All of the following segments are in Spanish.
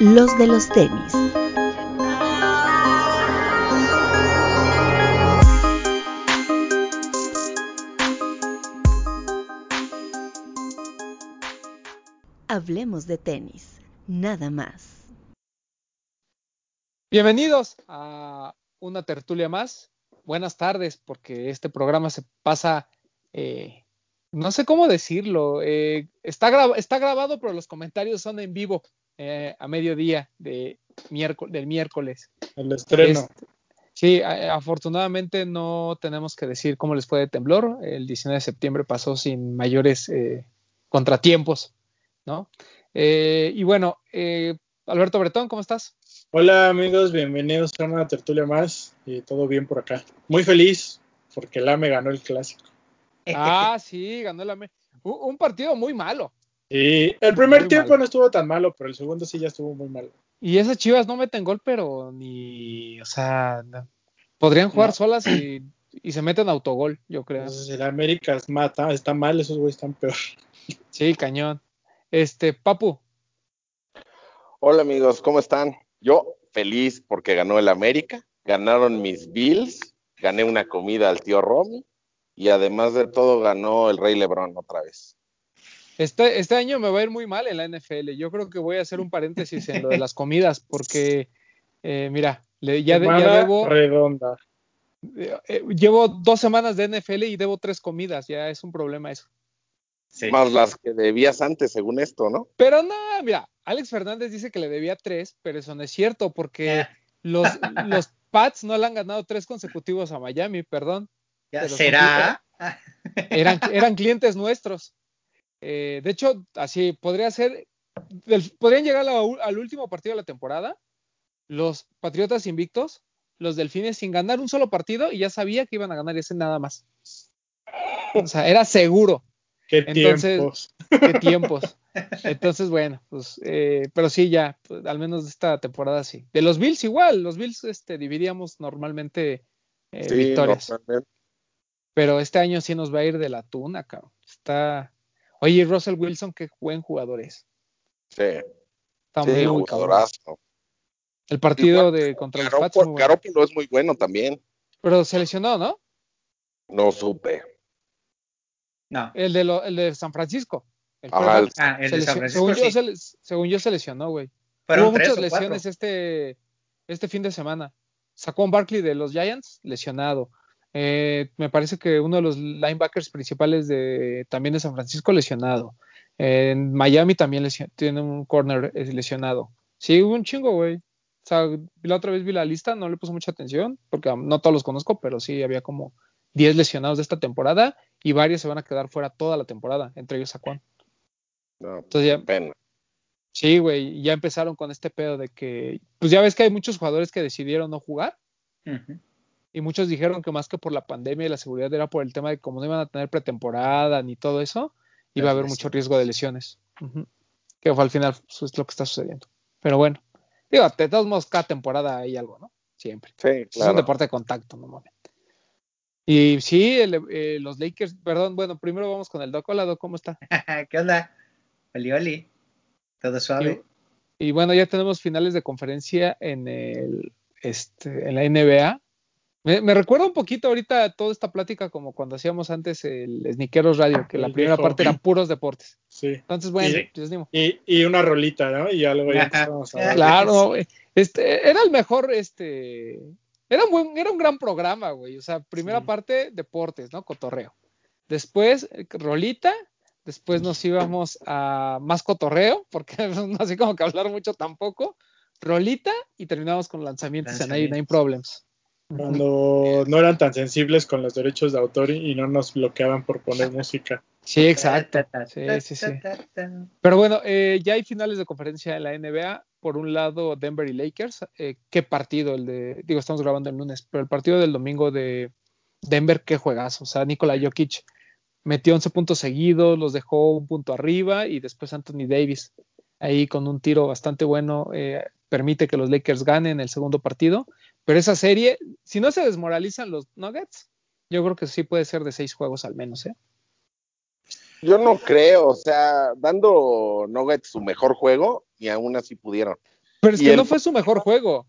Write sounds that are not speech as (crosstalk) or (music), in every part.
los de los tenis. Hablemos de tenis, nada más. Bienvenidos a una tertulia más. Buenas tardes, porque este programa se pasa, eh, no sé cómo decirlo, eh, está, está grabado, pero los comentarios son en vivo eh, a mediodía de miércoles, del miércoles. El estreno. Este, sí, afortunadamente no tenemos que decir cómo les fue de temblor. El 19 de septiembre pasó sin mayores contratiempos ¿no? Eh, y bueno, eh, Alberto Bretón, ¿cómo estás? Hola amigos, bienvenidos a una tertulia más y todo bien por acá. Muy feliz porque el AME ganó el clásico. Ah, sí, ganó el AME. Un, partido muy malo. Y el primer tiempo no estuvo tan malo, pero el segundo sí ya estuvo muy malo. Y esas chivas no meten gol, pero ni, o sea, podrían jugar solas y, se meten autogol, yo creo. Entonces, el América mata, está mal, esos güeyes están peor. Sí, cañón. Este, Papu. Hola amigos, ¿cómo están? Yo feliz porque ganó el América, ganaron mis Bills, gané una comida al tío Romy y además de todo ganó el Rey Lebrón otra vez. Este, este año me va a ir muy mal en la NFL. Yo creo que voy a hacer un paréntesis en lo de las comidas porque, eh, mira, ya, ya, debo... Redonda. Eh, eh, llevo dos semanas de NFL y debo tres comidas. Ya es un problema eso. Más las que debías antes, según esto, ¿no? Pero no, mira, Alex Fernández dice que le debía tres, pero eso no es cierto, porque los, los Pats no le han ganado tres consecutivos a Miami, perdón. ¿Será? Eran, eran clientes nuestros. Eh, de hecho, así podría ser, podrían llegar al último partido de la temporada, los Patriotas invictos, los Delfines sin ganar un solo partido y ya sabía que iban a ganar ese nada más. O sea, era seguro. Qué tiempos. Qué tiempos. Entonces, bueno, pues, eh, pero sí, ya, pues, al menos de esta temporada sí. De los Bills igual, los Bills este, dividíamos normalmente eh, victorias. Pero este año sí nos va a ir de la tuna, cabrón. Está. Oye, Russell Wilson, qué buen jugador es. Sí. Está muy jugadorazo. El partido de contra el Pats. Garoppolo es muy bueno también. Pero se lesionó, ¿no? No supe. No. El de, el de San Francisco. El ah, el de San Francisco. Según, yo, se, lesionó, güey. Hubo muchas lesiones este, este fin de semana. Sacó un Barkley de los Giants, lesionado. Eh, me parece que uno de los linebackers principales de también de San Francisco, lesionado. En Miami también tiene un corner eh, lesionado. Sí, hubo un chingo, güey. O sea, la otra vez vi la lista, no le puse mucha atención, porque no todos los conozco, pero sí había como 10 lesionados de esta temporada y varios se van a quedar fuera toda la temporada, entre ellos Saquon. No, Entonces ya, pena. Sí, güey, ya empezaron con este pedo de que, pues ya ves que hay muchos jugadores que decidieron no jugar. Y muchos dijeron que más que por la pandemia y la seguridad era por el tema de cómo no iban a tener pretemporada ni todo eso, iba a haber mucho riesgo de lesiones. Que fue al final eso es lo que está sucediendo. Pero bueno, digo, de todos modos, cada temporada hay algo, ¿no? Siempre. Sí, claro. Es un deporte de contacto normalmente. Y sí, eh, los Lakers, perdón, bueno, primero vamos con el Doc. Hola, Doc, ¿cómo está? (laughs) ¿Qué onda? Oli, oli. Todo suave. Y, bueno, ya tenemos finales de conferencia en el este, en la NBA. Me, recuerda un poquito ahorita toda esta plática como cuando hacíamos antes el Sniqueros Radio, que la primera parte eran puros deportes. Sí. Entonces, bueno, y, pues, y, y, una rolita, ¿no? Y algo ya empezamos a Claro, este, era el mejor, este, era un, buen, era un gran programa, güey. O sea, primera parte, deportes, ¿no? Cotorreo. Después, rolita. Después nos íbamos a más cotorreo, porque (laughs) no así como que hablar mucho tampoco. Rolita y terminamos con lanzamientos, en Nine Problems. Cuando no eran tan sensibles con los derechos de autor y no nos bloqueaban por poner música. Sí, exacto. Sí, sí, sí. Pero bueno, eh, ya hay finales de conferencia en la NBA por un lado Denver y Lakers. Eh, qué partido el de, digo, estamos grabando el lunes, pero el partido del domingo de Denver, qué juegazo. O sea, Nikola Jokic metió 11 puntos seguidos, los dejó un punto arriba y después Anthony Davis ahí con un tiro bastante bueno eh, permite que los Lakers ganen el segundo partido. Pero esa serie, si no se desmoralizan los Nuggets, yo creo que sí puede ser de seis juegos al menos, ¿eh? Yo no creo, o sea, dando Nuggets su mejor juego y aún así pudieron. Pero es que no fue su mejor juego.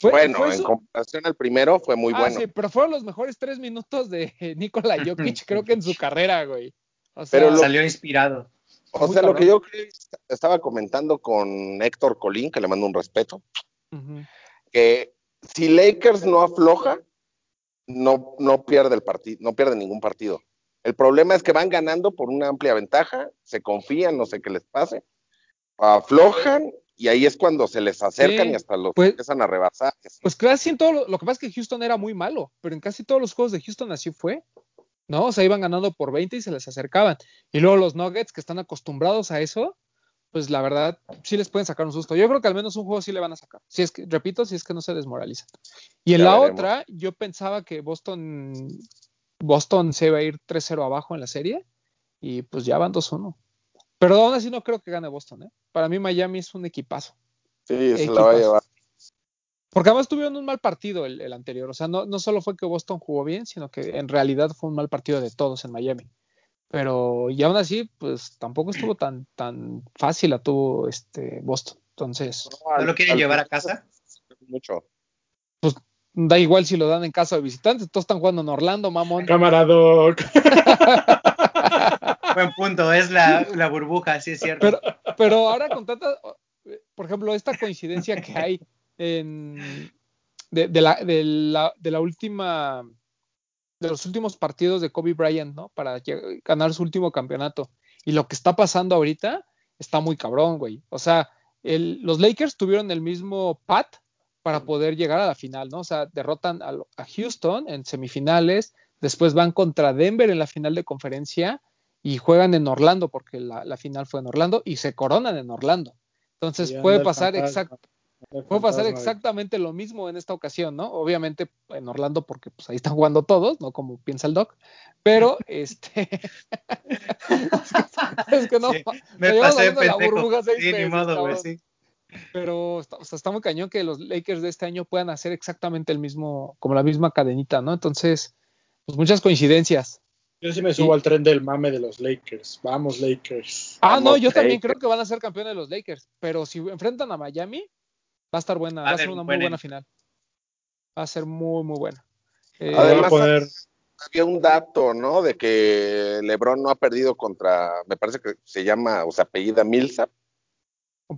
bueno, en comparación al primero fue muy ah, bueno. Sí, pero fueron los mejores tres minutos de (laughs) Nikola Jokic, (laughs) creo que en su carrera, güey. O sea, pero salió inspirado. O sea, lo que yo estaba comentando con Héctor Colín, que le mando un respeto, que si Lakers no afloja, no, no pierde el partido, no pierde ningún partido. El problema es que van ganando por una amplia ventaja, se confían, no sé qué les pase, aflojan y ahí es cuando se les acercan y hasta los pues, empiezan a rebasar. Pues casi en todo, lo, lo, que pasa es que Houston era muy malo, pero en casi todos los juegos de Houston así fue. ¿no? O sea, iban ganando por 20 y se les acercaban. Y luego los Nuggets, que están acostumbrados a eso, pues la verdad, sí les pueden sacar un susto. Yo creo que al menos un juego sí le van a sacar. Si es que, repito, si es que no se desmoralizan. Y en la otra, yo pensaba que Boston, Boston se iba a ir 3-0 abajo en la serie, y pues ya van 2-1. Pero aún así no creo que gane Boston, ¿eh? Para mí Miami es un equipazo. Sí, se la va a llevar. Porque además tuvieron un mal partido el, anterior. O sea, no, no, solo fue que Boston jugó bien, sino que en realidad fue un mal partido de todos en Miami. Pero y aún así, pues tampoco estuvo tan, tan fácil a tuvo este Boston. Entonces. ¿No lo quieren llevar a casa? Mucho. Pues da igual si lo dan en casa de visitantes. Todos están jugando en Orlando, mamón. Camarado. (laughs) Buen punto, es la, la, burbuja, sí es cierto. Pero, pero ahora con tanta, por ejemplo, esta coincidencia que hay de, la, de, la, de la última de los últimos partidos de Kobe Bryant, ¿no? Para ganar su último campeonato. Y lo que está pasando ahorita está muy cabrón, güey. O sea, los Lakers tuvieron el mismo pat para poder llegar a la final, ¿no? O sea, derrotan a, Houston en semifinales, después van contra Denver en la final de conferencia y juegan en Orlando, porque la, la final fue en Orlando, y se coronan en Orlando. Entonces puede pasar exacto Puede pasar exactamente lo mismo en esta ocasión, ¿no? Obviamente en Orlando porque pues ahí están jugando todos, ¿no? Como piensa el doc, pero (laughs) este (laughs) es, que, no me pasé la burbuja sí, ni modo, güey, sí. Pero o sea, está muy cañón que los Lakers de este año puedan hacer exactamente el mismo, como la misma cadenita, ¿no? Entonces, pues muchas coincidencias. Yo sí me subo al tren del mame de los Lakers. Vamos, Lakers. Ah, no, yo también creo que van a ser campeones de los Lakers. Pero si enfrentan a Miami, Va a estar buena, va, a ser una muy buena final. Va a ser muy, muy buena. Eh, Además, había un dato, ¿no? De que LeBron no ha perdido contra, me parece que se llama, o sea, apellida Millsap.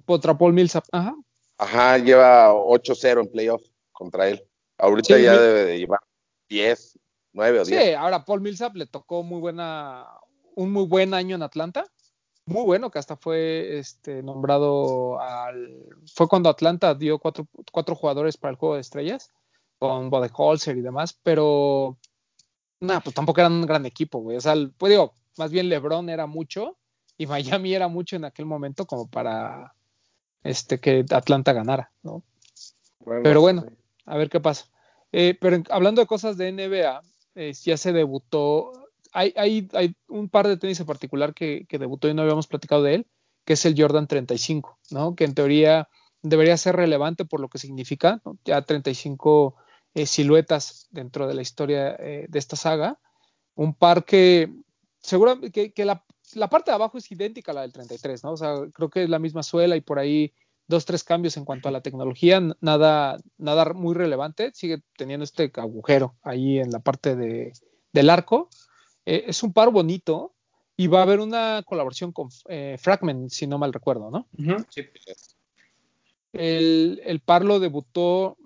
Contra Paul Millsap, ajá. Ajá, lleva 8-0 en playoff contra él. Ahorita ya debe de llevar 10, 9 o 10. Sí, ahora Paul Millsap le tocó muy buena, un muy buen año en Atlanta muy bueno, que hasta fue este, nombrado al. Fue cuando Atlanta dio cuatro, cuatro jugadores para el juego de estrellas, con Bodeholzer y demás, pero. Nada, pues tampoco eran un gran equipo, güey. O sea, pues digo, más bien LeBron era mucho y (laughs) Miami era mucho en aquel momento como para este que Atlanta ganara, ¿no? pero bueno, a ver qué pasa. Eh, pero hablando de cosas de NBA, eh, ya se debutó hay, un par de tenis en particular que, debutó y no habíamos platicado de él, que es el Jordan 35, ¿no? Que en teoría debería ser relevante por lo que significa, ya 35 eh, siluetas dentro de la historia eh, de esta saga. Un par que seguramente que, la, parte de abajo es idéntica a la del 33, ¿no? O sea, creo que es la misma suela y por ahí dos, tres cambios en cuanto a la tecnología, nada, nada muy relevante, sigue teniendo este agujero ahí en la parte de, del arco, eh, es un par bonito y va a haber una colaboración con eh, Fragment, si no mal recuerdo, ¿no? sí. el, par lo debutó,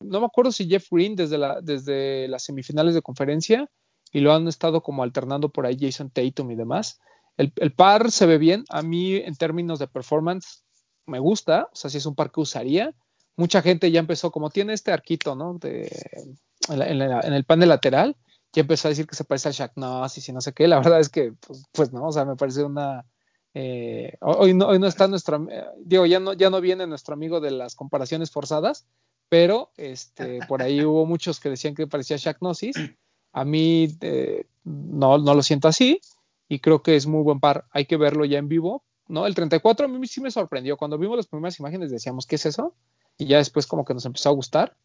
no me acuerdo si Jeff Green desde, la, desde las semifinales de conferencia y lo han estado como alternando por ahí Jason Tatum y demás. El, par se ve bien, a mí en términos de performance me gusta, o sea, si es un par que usaría. Mucha gente ya empezó, como tiene este arquito, ¿no? De, en, en el panel lateral, ya empezó a decir que se parece al Shaq no, sí, sí, no sé qué. La verdad es que, pues, pues no, o sea, me parece una. Eh, hoy, no, hoy no está nuestro. Eh, digo, ya no, ya no viene nuestro amigo de las comparaciones forzadas, pero este, por ahí (laughs) hubo muchos que decían que parecía Shaq Gnosis. A mí eh, no, no lo siento así y creo que es muy buen par. Hay que verlo ya en vivo. ¿no? El 34 a mí sí me sorprendió. Cuando vimos las primeras imágenes decíamos, ¿qué es eso? Y ya después como que nos empezó a gustar.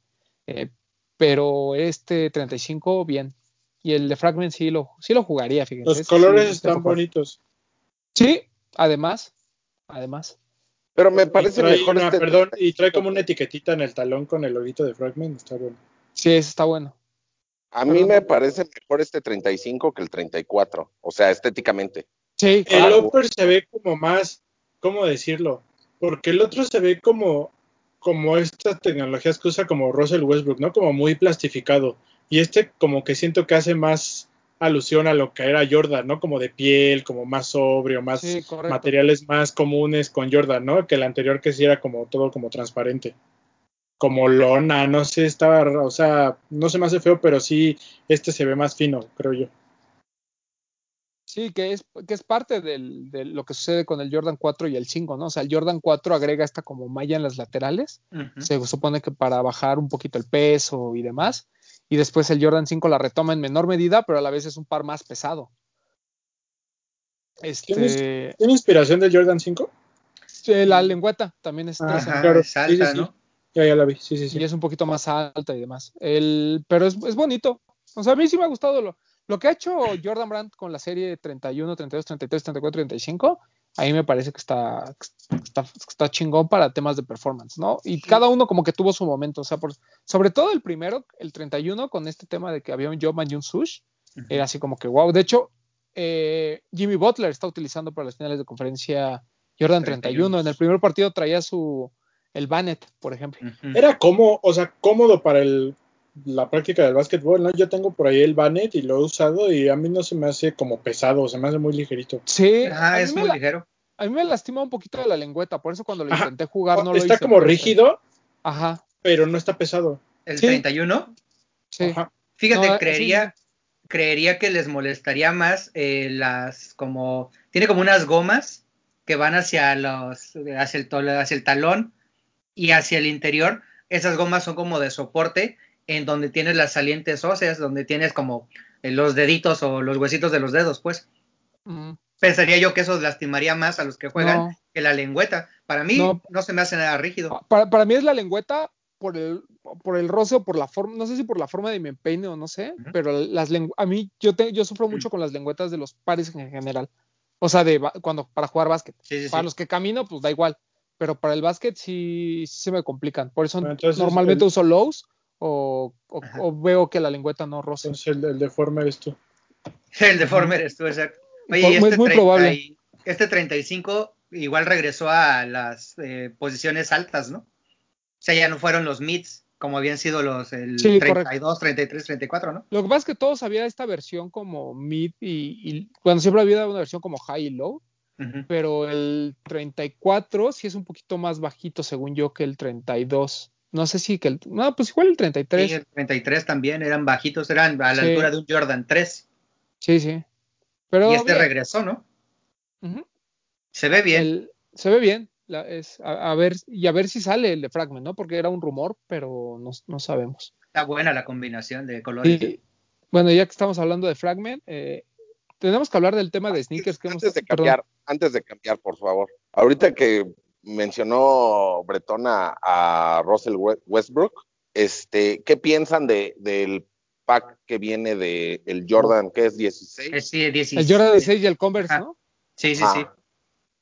pero este 35, bien, y el de Fragment sí lo, sí lo jugaría, fíjense. Los colores están bonitos. Sí, además, además. Pero me parece mejor una- este perdón, y trae como una etiquetita en el talón con el loguito de Fragment, está bueno. Sí, ese está bueno. A mí me parece mejor este 35 que el 34, o sea, estéticamente. Sí, El upper se ve como más, ¿cómo decirlo? Porque el otro se ve como, como estas tecnologías que usa como Russell Westbrook, ¿no? Como muy plastificado. Y este como que siento que hace más alusión a lo que era Jordan, ¿no? Como de piel, como más sobrio, más Sí, materiales más comunes con Jordan, ¿no? Que el anterior que sí era como todo como transparente. Como lona, no sé, estaba, o sea, no se me hace feo, pero sí, este se ve más fino, creo yo. Sí, que es, que es parte del- de lo que sucede con el Jordan 4 y el 5, ¿no? O sea, el Jordan 4 agrega esta como malla en las laterales. Se supone que para bajar un poquito el peso y demás. Y después el Jordan 5 la retoma en menor medida, pero a la vez es un par más pesado. Este, ¿Tiene inspiración del Jordan 5? eh, la lengüeta también es Ah, Ajá, claro. es alta, Sí, sí, sí. ¿no? Ya, ya la vi, sí, sí, sí. y es un poquito más alta y demás. El, pero es, es bonito. O sea, a mí sí me ha gustado lo, lo que ha hecho Jordan Brand con la serie 31, 32, 33, 34, 35. A mí me parece que está, está, está chingón para temas de performance, ¿no? Y cada uno como que tuvo su momento. O sea, por, sobre todo el primero, el 31, con este tema de que había un Jobman y un Sush, era así como que wow. De hecho, eh, Jimmy Butler está utilizando para las finales de conferencia Jordan 31. 31. En el primer partido traía su el Bannett, por ejemplo. Era como, o sea, cómodo para el, la práctica del básquetbol, ¿no? Yo tengo por ahí el Banet y lo he usado y a mí no se me hace como pesado, se me hace muy ligerito. Sí, Ah, es muy la- ligero. a mí me lastima un poquito de la lengüeta, por eso cuando lo Ajá. intenté jugar no lo Está como rígido, Ajá, pero no está pesado. El Sí. 31, sí. Ajá. fíjate, No, creería, creería que les molestaría más eh, las como tiene como unas gomas que van hacia los hacia el, hacia el talón y hacia el interior. Esas gomas son como de soporte en donde tienes las salientes óseas, donde tienes como eh, los deditos o los huesitos de los dedos, pues. Mm, Pensaría yo que eso lastimaría más a los que juegan No. que la lengüeta. Para mí No. no, se me hace nada rígido. pa- Para, para mí es la lengüeta por el, por el roce o por la forma, no sé si por la forma de mi empeine o no sé, pero las a mí yo, te- yo sufro mucho con las lengüetas de los pares en general. O sea, de cuando para jugar básquet. Sí, sí, Para sí. los que camino, pues da igual. Pero para el básquet sí, sí se me complican. Por eso Bueno, entonces, normalmente el- uso lows o, o- Ajá. o veo que la lengüeta no roce. Entonces el, el deforme eres tú. (laughs) El deformer estuvo exacto. Oye, y es este, muy 30 probable. y- este 35 igual regresó a las eh, posiciones altas, ¿no? O sea, ya no fueron los mids, como habían sido los el Sí, 32, 33, 34, ¿no? Lo que pasa es que todos había esta versión como mid y, y bueno, siempre había una versión como high y low, Ujú. pero el 34 sí es un poquito más bajito según yo que el 32. No sé si que el, no, pues igual el 33. Sí, el 33 también eran bajitos, eran a la Sí. altura de un Jordan 3. Sí, sí. Pero y este bien. regresó, ¿no? Se ve bien. El- se ve bien. la- es, a, a ver, y a ver si sale el de Fragment, ¿no? Porque era un rumor, pero no, no sabemos. Está buena la combinación de colores. ¿eh? Y, bueno, ya que estamos hablando de Fragment, eh, tenemos que hablar del tema de sneakers que hemos Antes de perdón. cambiar, antes de cambiar, por favor. Ahorita que mencionó Bretón a, a Russell We- Westbrook, este, ¿qué piensan de, del pack que viene de el Jordan, que es 16? Es, sí, 16. El Jordan 6 y el Converse. ¿no? Sí, sí, Ah, sí.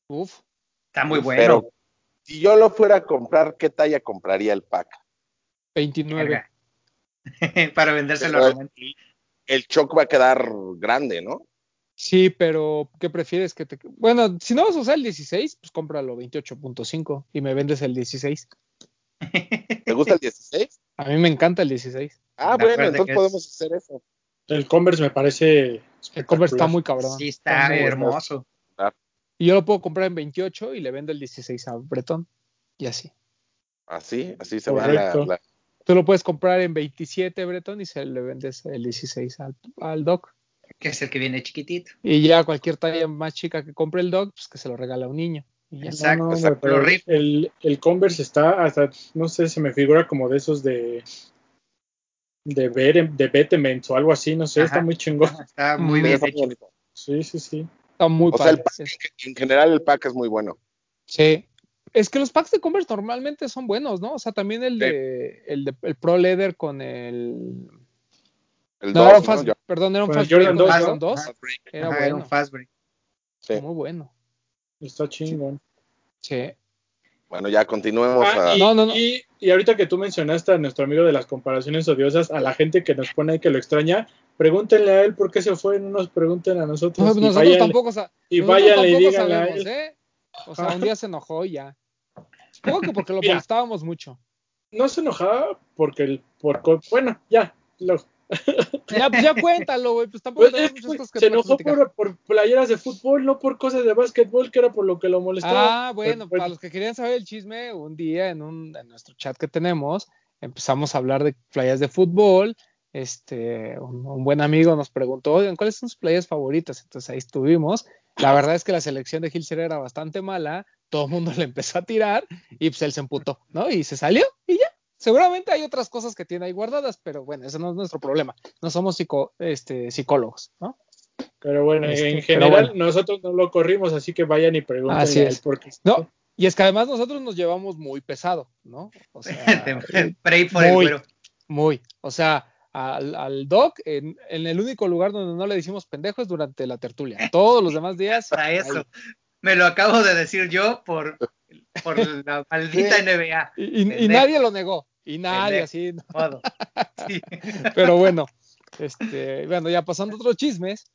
Uf. Está muy bueno. Pero si yo lo fuera a comprar, ¿qué talla compraría el pack? 29. Verga. (laughs) Para vendérselo a Román. El shock va a quedar grande, ¿no? Sí, pero ¿qué prefieres que te... Bueno, si no vas a usar el 16, pues cómpralo 28.5 y me vendes el 16. ¿Te gusta el 16? A mí me encanta el 16. Ah, bueno, entonces es- podemos hacer eso. El Converse me parece El Converse está muy cabrón. Sí, está muy bueno. hermoso. Y yo lo puedo comprar en 28 y le vendo el 16 a Bretón. Y así. Así, así se va la, Correcto. la- Tú lo puedes comprar en 27, Bretón, y se le vendes el 16 al, al Doc. Que es el que viene chiquitito. Y ya cualquier talla más chica que compre el Doc, pues que se lo regala a un niño. Y ya. Exacto, No, no, exacto. pero el, el Converse está hasta, no sé, se me figura como de esos de de, Bere- de Betterment o algo así, no sé, Ajá. está muy chingón. Está muy bien hecho. Sí, sí, sí. Está muy O sea, el padre. pack, en general el pack es muy bueno. Sí. Es que los packs de Converse normalmente son buenos, ¿no? O sea, también el Sí. de el de el Pro Leather con el El no, 2, era un ¿no? fast, Yo- perdón, era un fast break Jordan con el 2, Jordan ¿no? 2. Fast Break. Era Ajá, era bueno, un fast break. Sí. muy bueno. Está chingón. Sí. Bueno, ya continuemos. Ah, a... y, No, no, no. Y, y ahorita que tú mencionaste a nuestro amigo de las comparaciones odiosas, a la gente que nos pone ahí que lo extraña, pregúntenle a él por qué se fue, no nos pregunten a nosotros. No, y nosotros váyanle- tampoco, sa- y nosotros váyanle y tampoco díganle a sabemos, él. ¿eh? O sea, un día se enojó y ya. Supongo que porque lo Mira. molestábamos mucho. No se enojaba porque el por bueno, ya, lo- Ya, pues ya cuéntalo, güey, pues tampoco Pues, muchas que cosas que se enojó por, por playeras de fútbol, no por cosas de básquetbol, que era por lo que lo molestaba. Ah, bueno, para los que querían saber el chisme, un día en, un, en nuestro chat que tenemos, empezamos a hablar de playas de fútbol. Este, un, un buen amigo nos preguntó, oigan, ¿cuáles son sus playas favoritas? Entonces ahí estuvimos. La verdad es que la selección de Hilser era bastante mala, todo el mundo (laughs) le empezó a tirar y pues él se emputó, ¿no? Y se salió y ya. Seguramente hay otras cosas que tiene ahí guardadas, pero bueno, ese no es nuestro problema. No somos psico, este, psicólogos, ¿no? Pero bueno, Este, en pero general bueno. nosotros no lo corrimos, así que vayan y pregunten Así es. porque No, y es que además nosotros nos llevamos muy pesado, ¿no? O sea, (laughs) eh, Pray (laughs) por el muy, güero. muy. O sea, al, al Doc, en, en el único lugar donde no le decimos pendejo es durante la tertulia. Todos los demás días. Para eso. ahí. Me lo acabo de decir yo por, por (laughs) la maldita. NBA. Y, y- y Pendejo. nadie lo negó. Y nadie así. ¿no? Sí. (laughs) Pero bueno, este, bueno, ya pasando a otros chismes.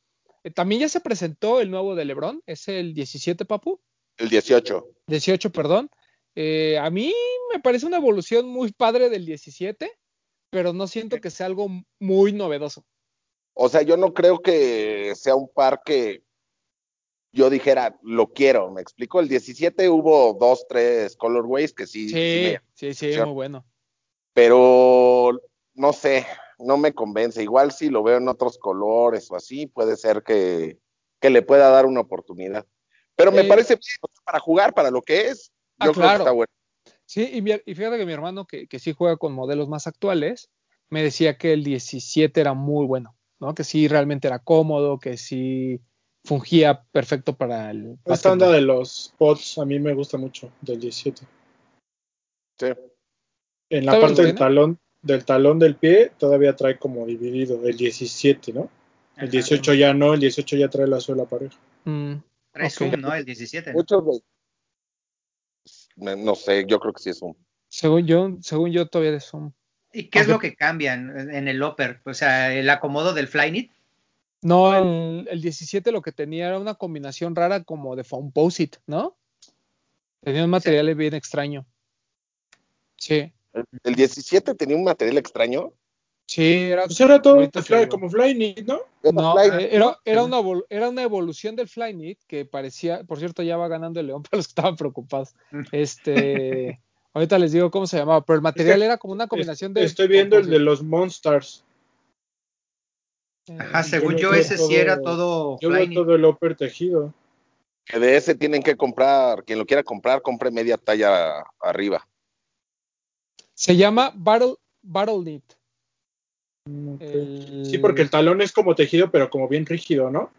eh, también ya se presentó el nuevo de LeBron. Es el 17, papu. El 18. 18, perdón. Eh, a mí me parece una evolución muy padre del 17, pero no siento que sea algo muy novedoso. O sea, yo no creo que sea un par que yo dijera, lo quiero, me explico. El 17 hubo dos, tres colorways que sí, sí Sí, me- sí, sí, Sí. muy bueno. Pero no sé, no me convence. Igual si lo veo en otros colores o así, puede ser que, que le pueda dar una oportunidad. Pero me Eh, parece bien, para jugar, para lo que es, Ah, yo creo claro. que está bueno. Sí, y, mi- y fíjate que mi hermano, que, que sí juega con modelos más actuales, me decía que el 17 era muy bueno, ¿no? Que sí realmente era cómodo, que sí fungía perfecto para el esta onda de los pods a mí me gusta mucho del 17. Sí. En la ¿Todavía parte del talón del talón del pie todavía trae como dividido el 17, ¿no? El Ajá. 18 ya no, el 18 ya trae la suela pareja. Mm, Trae. Zoom, ¿no? El 17. ¿no? Muchos no sé, yo creo que sí es un. Según yo, según yo todavía es un... ¿Y qué es Aunque- lo que cambian en el upper? O sea, el acomodo del Flyknit. No, el, el 17 lo que tenía era una combinación rara como de Foamposite, ¿no? Tenía un material bien extraño. Sí, El 17 tenía un material extraño. sí, era, Pues era todo fly- como Flyknit, ¿no? No, era, era, una, era una evolución del Flyknit que parecía, por cierto, ya va ganando el León (laughs) para los que estaban preocupados. Este, (laughs) ahorita les digo cómo se llamaba, pero el material era como una combinación de. Estoy viendo el de los Monsters. Ajá, Eh, según yo ese sí todo- era todo Yo veo todo el upper tejido. que de ese tienen que comprar, quien lo quiera comprar, compre media talla arriba. Se llama Battle, Battle Knit. Mm, ok. El- Sí, porque el talón es como tejido, pero como bien rígido, ¿no?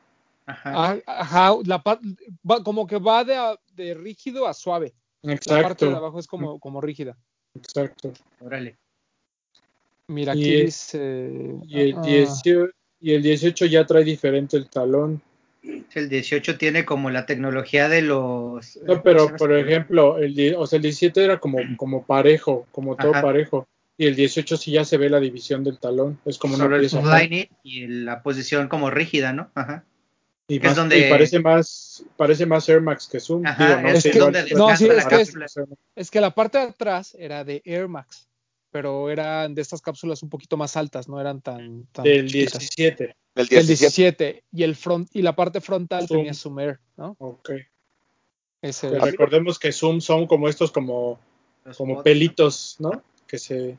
Ajá. Ah, Ajá, la va- como que va de, a- de rígido a suave. La parte de Exacto, abajo es como, como rígida. exacto. Órale. Mira, Y aquí el- dice. Y el, ah, 18, y el 18 ya trae diferente el talón. El 18 tiene como la tecnología de los. No, ¿cómo pero por ejemplo, el, o sea, el 17 era como, como parejo, como todo Ajá. parejo. Y el 18 sí ya se ve la división del talón. Es como una Solo el pieza. Flyknit y la posición como rígida, ¿no? Ajá. Y, que es donde- y parece más parece más Air Max que Zoom. Ajá, Digo, no es que- no, sí. Es que la parte de atrás era de Air Max, pero eran de estas cápsulas un poquito más altas, no eran tan. tan del chiquitas. 17. El El 17 17 y el front y la parte frontal Zoom. tenía Zoom Air, ¿no? Ok. Ese recordemos que Zoom son como estos como, Los como pelitos, ¿no? Que se,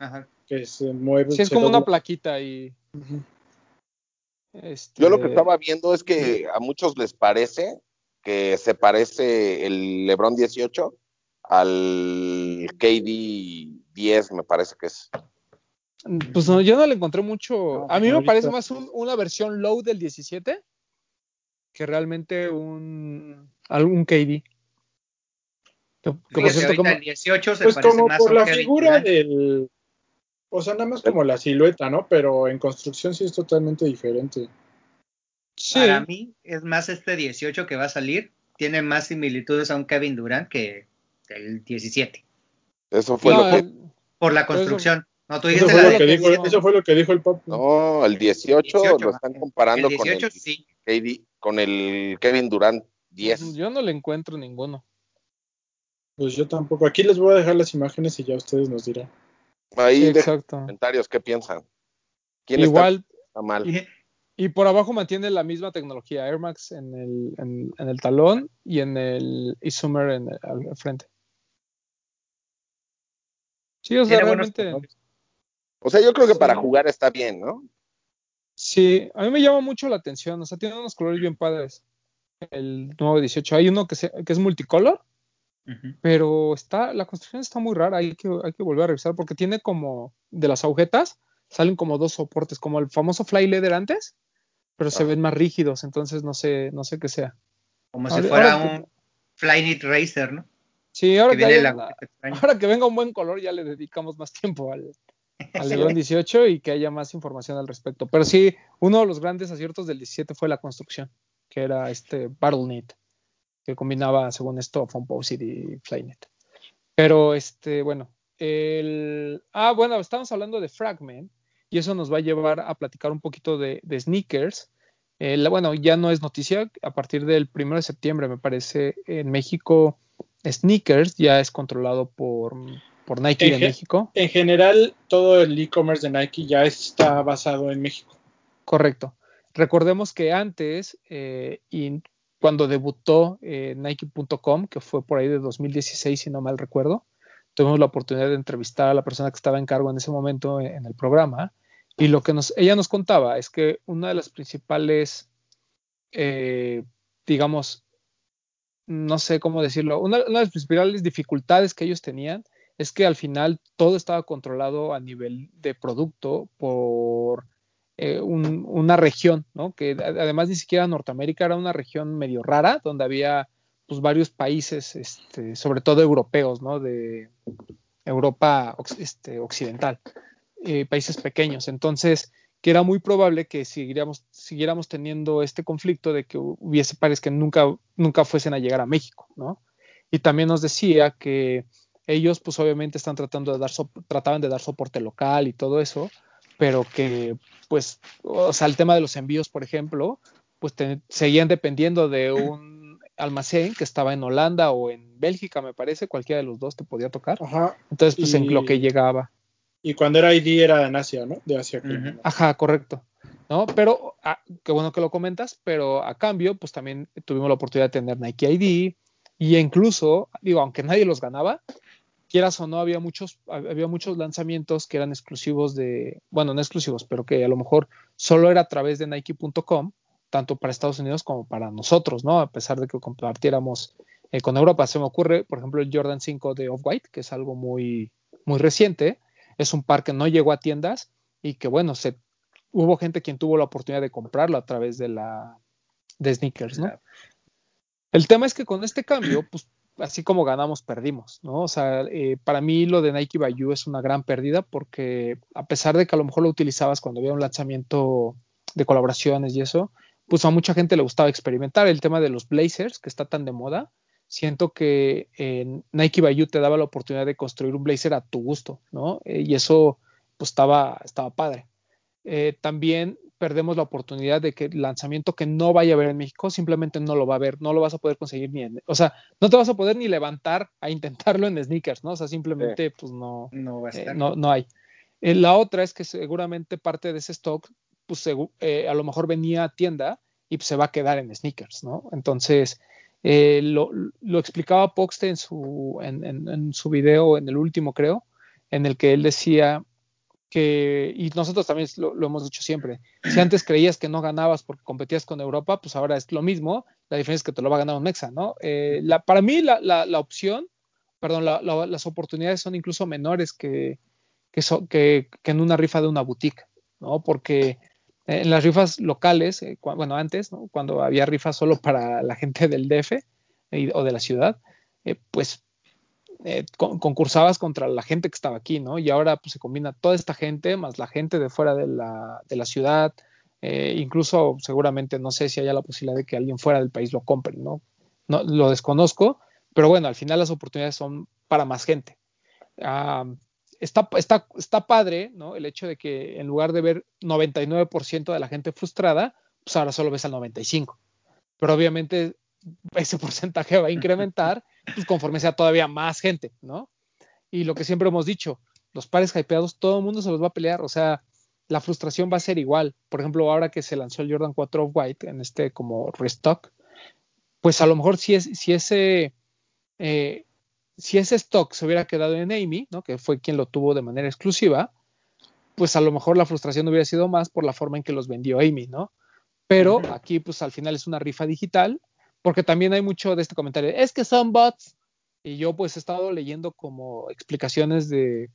que se mueven. sí, es se como una plaquita y. Este, Yo lo que estaba viendo es que a muchos les parece que se parece el LeBron 18 al KD 10, me parece que es. Pues no, yo no le encontré mucho. No, a mí me parece más un- una versión low del 17 que realmente un algún KD. Fíjate, como, el 18 se Pues parece como más por la figura del. O sea, nada más como la silueta, ¿no? Pero en construcción sí es totalmente diferente. sí, Para mí es más este 18 que va a salir. Tiene más similitudes a un Kevin Durant que, del 17. Eso fue lo que... Por la construcción. no, tú dijiste eso, fue lo que dijo, eso fue lo que dijo el pop. No, el 18, lo están comparando con, el, con el Kevin Durant 10. Yo no le encuentro ninguno. Pues yo tampoco. Aquí les voy a dejar las imágenes y ya ustedes nos dirán. Ahí Exacto. comentarios qué piensan. ¿Quién Igual, está, mal? Y, por abajo mantiene la misma tecnología, Air Max en el, en, el talón y en el Isomer en el, al frente. Sí, o sea, realmente. O sea, yo creo que para jugar está bien, ¿no? Sí, a mí me llama mucho la atención. O sea, tiene unos colores bien padres. El nuevo 18. Hay uno que, que es multicolor pero está, la construcción está muy rara, hay que, hay que volver a revisar porque tiene como, de las agujetas, salen como dos soportes, como el famoso fly leather antes, pero se ven más rígidos, entonces no sé, no sé qué sea. Como si fuera un Flyknit Racer, ¿no? Sí, ahora que, ahora que, venga un buen color ya le dedicamos más tiempo al, (laughs) al León 18 y que haya más información al respecto. Pero sí, uno de los grandes aciertos del 17 fue la construcción, que era este BattleNet que combinaba, según esto, Composite y Flynet. Pero, este, bueno, el... Ah, bueno, estamos hablando de Fragment y eso nos va a llevar a platicar un poquito de, sneakers. bueno, ya no es noticia, a partir del 1 de septiembre, me parece, en México, sneakers ya es controlado por, por Nike en, México. En general, todo el e-commerce de Nike ya está basado en México. Correcto. Recordemos que antes, eh, cuando debutó eh, Nike.com, que fue por ahí de 2016, si no mal recuerdo, tuvimos la oportunidad de entrevistar a la persona que estaba en cargo en ese momento en, el programa. Y lo que nos, ella nos contaba es que una de las principales, eh, digamos, no sé cómo decirlo, una, de las principales dificultades que ellos tenían es que al final todo estaba controlado a nivel de producto por eh, una región, ¿no? Que además ni siquiera Norteamérica era una región medio rara, donde había pues varios países, este, sobre todo europeos, ¿no? De Europa este, occidental, eh, países pequeños. Entonces, que era muy probable que siguiéramos, siguiéramos teniendo este conflicto de que hubiese pares que nunca, nunca fuesen a llegar a México, ¿no? Y también nos decía que ellos, pues obviamente están tratando de dar, trataban de dar soporte local y todo eso, pero que, pues, o sea, el tema de los envíos, por ejemplo, pues seguían dependiendo de un almacén que estaba en Holanda o en Bélgica, me parece, cualquiera de los dos te podía tocar. Ajá. Entonces, pues, en lo que llegaba. Y cuando era ID era en Asia, ¿no? De Asia. Ajá, correcto. ¿no? Pero, ah, qué bueno que lo comentas, pero a cambio, pues también tuvimos la oportunidad de tener Nike ID y incluso, digo, aunque nadie los ganaba, quieras o no, había muchos, había muchos lanzamientos que eran exclusivos de, bueno, no exclusivos, pero que a lo mejor solo era a través de Nike.com, tanto para Estados Unidos como para nosotros, ¿no? A pesar de que compartiéramos eh, con Europa. Se me ocurre, por ejemplo, el Jordan 5 de Off-White, que es algo muy, muy reciente. Es un par que no llegó a tiendas y que, bueno, se, hubo gente quien tuvo la oportunidad de comprarlo a través de la de sneakers, ¿no? El tema es que con este cambio, (clears throat) pues así como ganamos, perdimos, ¿no? O sea, eh, para mí lo de Nike by You es una gran pérdida porque a pesar de que a lo mejor lo utilizabas cuando había un lanzamiento de colaboraciones y eso, pues a mucha gente le gustaba experimentar el tema de los blazers, que está tan de moda. Siento que Nike by You te daba la oportunidad de construir un blazer a tu gusto, ¿no? Eh, y eso, pues estaba, estaba padre. Eh, también perdemos la oportunidad de que el lanzamiento que no vaya a ver en México simplemente no lo va a ver, no lo vas a poder conseguir ni en, o sea, no te vas a poder ni levantar a intentarlo en sneakers, ¿no? O sea, simplemente pues no, no, eh, no, hay. Eh, la otra es que seguramente parte de ese stock, pues a lo mejor venía a tienda y pues, se va a quedar en sneakers, ¿no? Entonces, lo, lo, explicaba Poxte en su, en, en su video, en el último creo, en el que él decía y nosotros también lo, hemos dicho siempre, si antes creías que no ganabas porque competías con Europa, pues ahora es lo mismo, la diferencia es que te lo va a ganar un Mexa, ¿no? Eh, para mí la, la, opción, perdón, las oportunidades son incluso menores que, que, en una rifa de una boutique, ¿no? Porque en las rifas locales, eh, bueno, antes, ¿no? cuando había rifas solo para la gente del DF eh, o de la ciudad, pues eh, concursabas contra la gente que estaba aquí, ¿no? Y ahora pues se combina toda esta gente más la gente de fuera de la, de la ciudad, eh, incluso seguramente no sé si haya la posibilidad de que alguien fuera del país lo compre, ¿no? no lo desconozco, Pero bueno, al final las oportunidades son para más gente. Ah, está, está, está padre, ¿no? El hecho de que en lugar de ver 99% de la gente frustrada, pues ahora solo ves al 95%. Pero obviamente ese (laughs) porcentaje va a incrementar pues conforme sea todavía más gente, ¿no? Y lo que siempre hemos dicho, los pares hypeados, todo el mundo se los va a pelear, o sea, la frustración va a ser igual. Por ejemplo, ahora que se lanzó el Jordan 4 of White en este como restock, pues a lo mejor si, es, si ese eh, si ese stock se hubiera quedado en Amy, ¿no? que fue quien lo tuvo de manera exclusiva, pues a lo mejor la frustración hubiera sido más por la forma en que los vendió Amy, ¿no? Pero aquí, pues al final es una rifa digital, porque también hay mucho de este comentario, es que son bots. Y yo pues he estado leyendo como explicaciones de,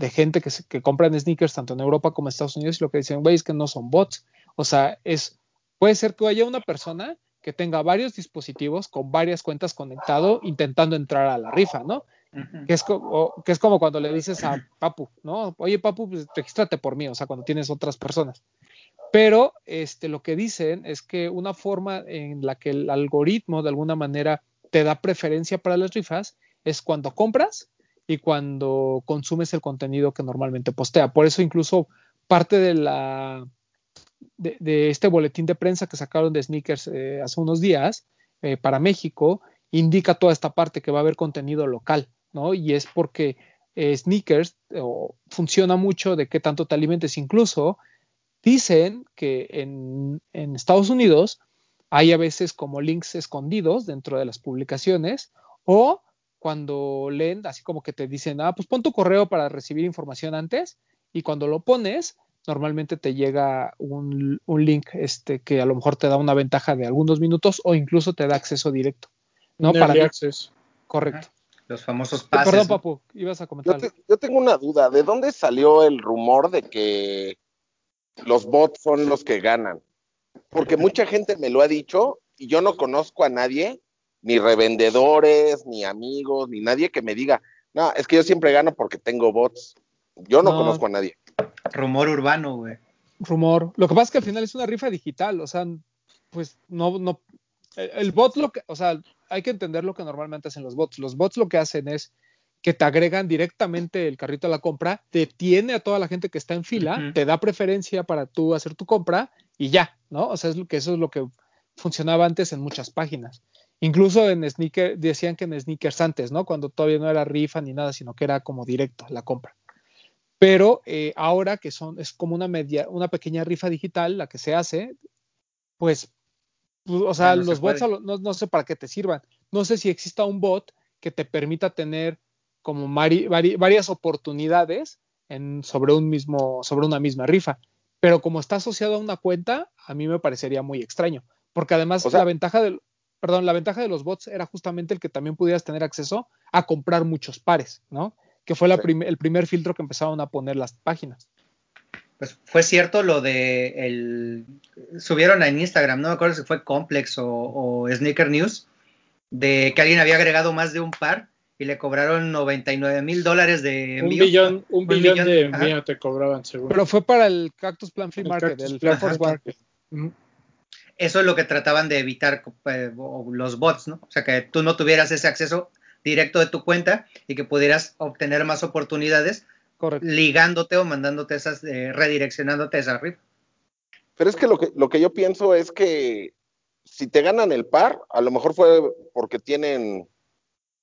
gente que, que compran sneakers tanto en Europa como en Estados Unidos y lo que dicen, güey, es que no son bots. O sea, es, puede ser que haya una persona que tenga varios dispositivos con varias cuentas conectado intentando entrar a la rifa, ¿no? que, es como, que es como cuando le dices a Papu, ¿no? Oye, Papu, pues regístrate por mí, o sea, cuando tienes otras personas. Pero este, lo que dicen es que una forma en la que el algoritmo de alguna manera te da preferencia para las rifas es cuando compras y cuando consumes el contenido que normalmente postea. Por eso incluso parte de la de, este boletín de prensa que sacaron de sneakers eh, hace unos días eh, para México indica toda esta parte que va a haber contenido local, ¿no? Y es porque eh, sneakers funciona mucho de qué tanto te alimentes. Incluso dicen que en, en Estados Unidos hay a veces como links escondidos dentro de las publicaciones o cuando leen, así como que te dicen, ah, pues pon tu correo para recibir información antes y cuando lo pones, normalmente te llega un, link este, que a lo mejor te da una ventaja de algunos minutos o incluso te da acceso directo. ¿No? Para acceso. Correcto. Los famosos pases. Perdón, Papu, ibas a comentar. Yo, tengo una duda. ¿De dónde salió el rumor de que los bots son los que ganan? Porque mucha gente me lo ha dicho y yo no conozco a nadie, ni revendedores, ni amigos, ni nadie que me diga, no, es que yo siempre gano porque tengo bots. Yo no. conozco a nadie. Rumor urbano, güey. Rumor. Lo que pasa es que al final es una rifa digital, o sea, pues no, no. El bot lo que, o sea, hay que entender lo que normalmente hacen los bots. Los bots lo que hacen es que te agregan directamente el carrito a la compra, detiene a toda la gente que está en fila, te da preferencia para tú hacer tu compra y ya, ¿no? O sea, es lo que eso es lo que funcionaba antes en muchas páginas. Incluso en sneaker, decían que en sneakers antes, ¿no? Cuando todavía no era rifa ni nada, sino que era como directo la compra. Pero eh, ahora que son, es como una media, una pequeña rifa digital la que se hace, pues, pues o sea, los bots no, sé para qué te sirvan. No sé si exista un bot que te permita tener como varias oportunidades en, sobre un mismo, sobre una misma rifa. Pero como está asociado a una cuenta, a mí me parecería muy extraño. Porque además la ventaja del, perdón, la ventaja de los bots era justamente el que también pudieras tener acceso a comprar muchos pares, ¿no? Que fue el primer filtro que empezaron a poner las páginas. Pues fue cierto lo de el subieron en Instagram, no me acuerdo si fue Complex o, Sneaker News, de que alguien había agregado más de un par y le cobraron 99 mil dólares de envío. Un billón, un, billón, de envío te cobraban, seguro. Pero fue para el Cactus Plan Free Market, el Force Market. Eso es lo que trataban de evitar eh, los bots, ¿no? O sea, que tú no tuvieras ese acceso directo de tu cuenta y que pudieras obtener más oportunidades ligándote o mandándote esas, eh, redireccionándote esa RIP. Pero es que lo, que lo que yo pienso es que si te ganan el par, a lo mejor fue porque tienen,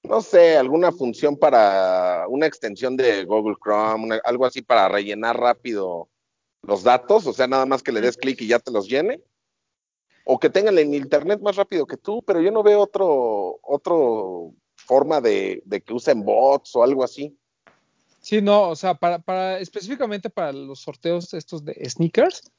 no sé, alguna función para una extensión de Google Chrome, algo así para rellenar rápido los datos, o sea, nada más que le des clic y ya te los llene. O que tengan el internet más rápido que tú, pero yo no veo otro, otro forma de, que usen bots o algo así. Sí, no, o sea, para, específicamente para los sorteos estos de sneakers,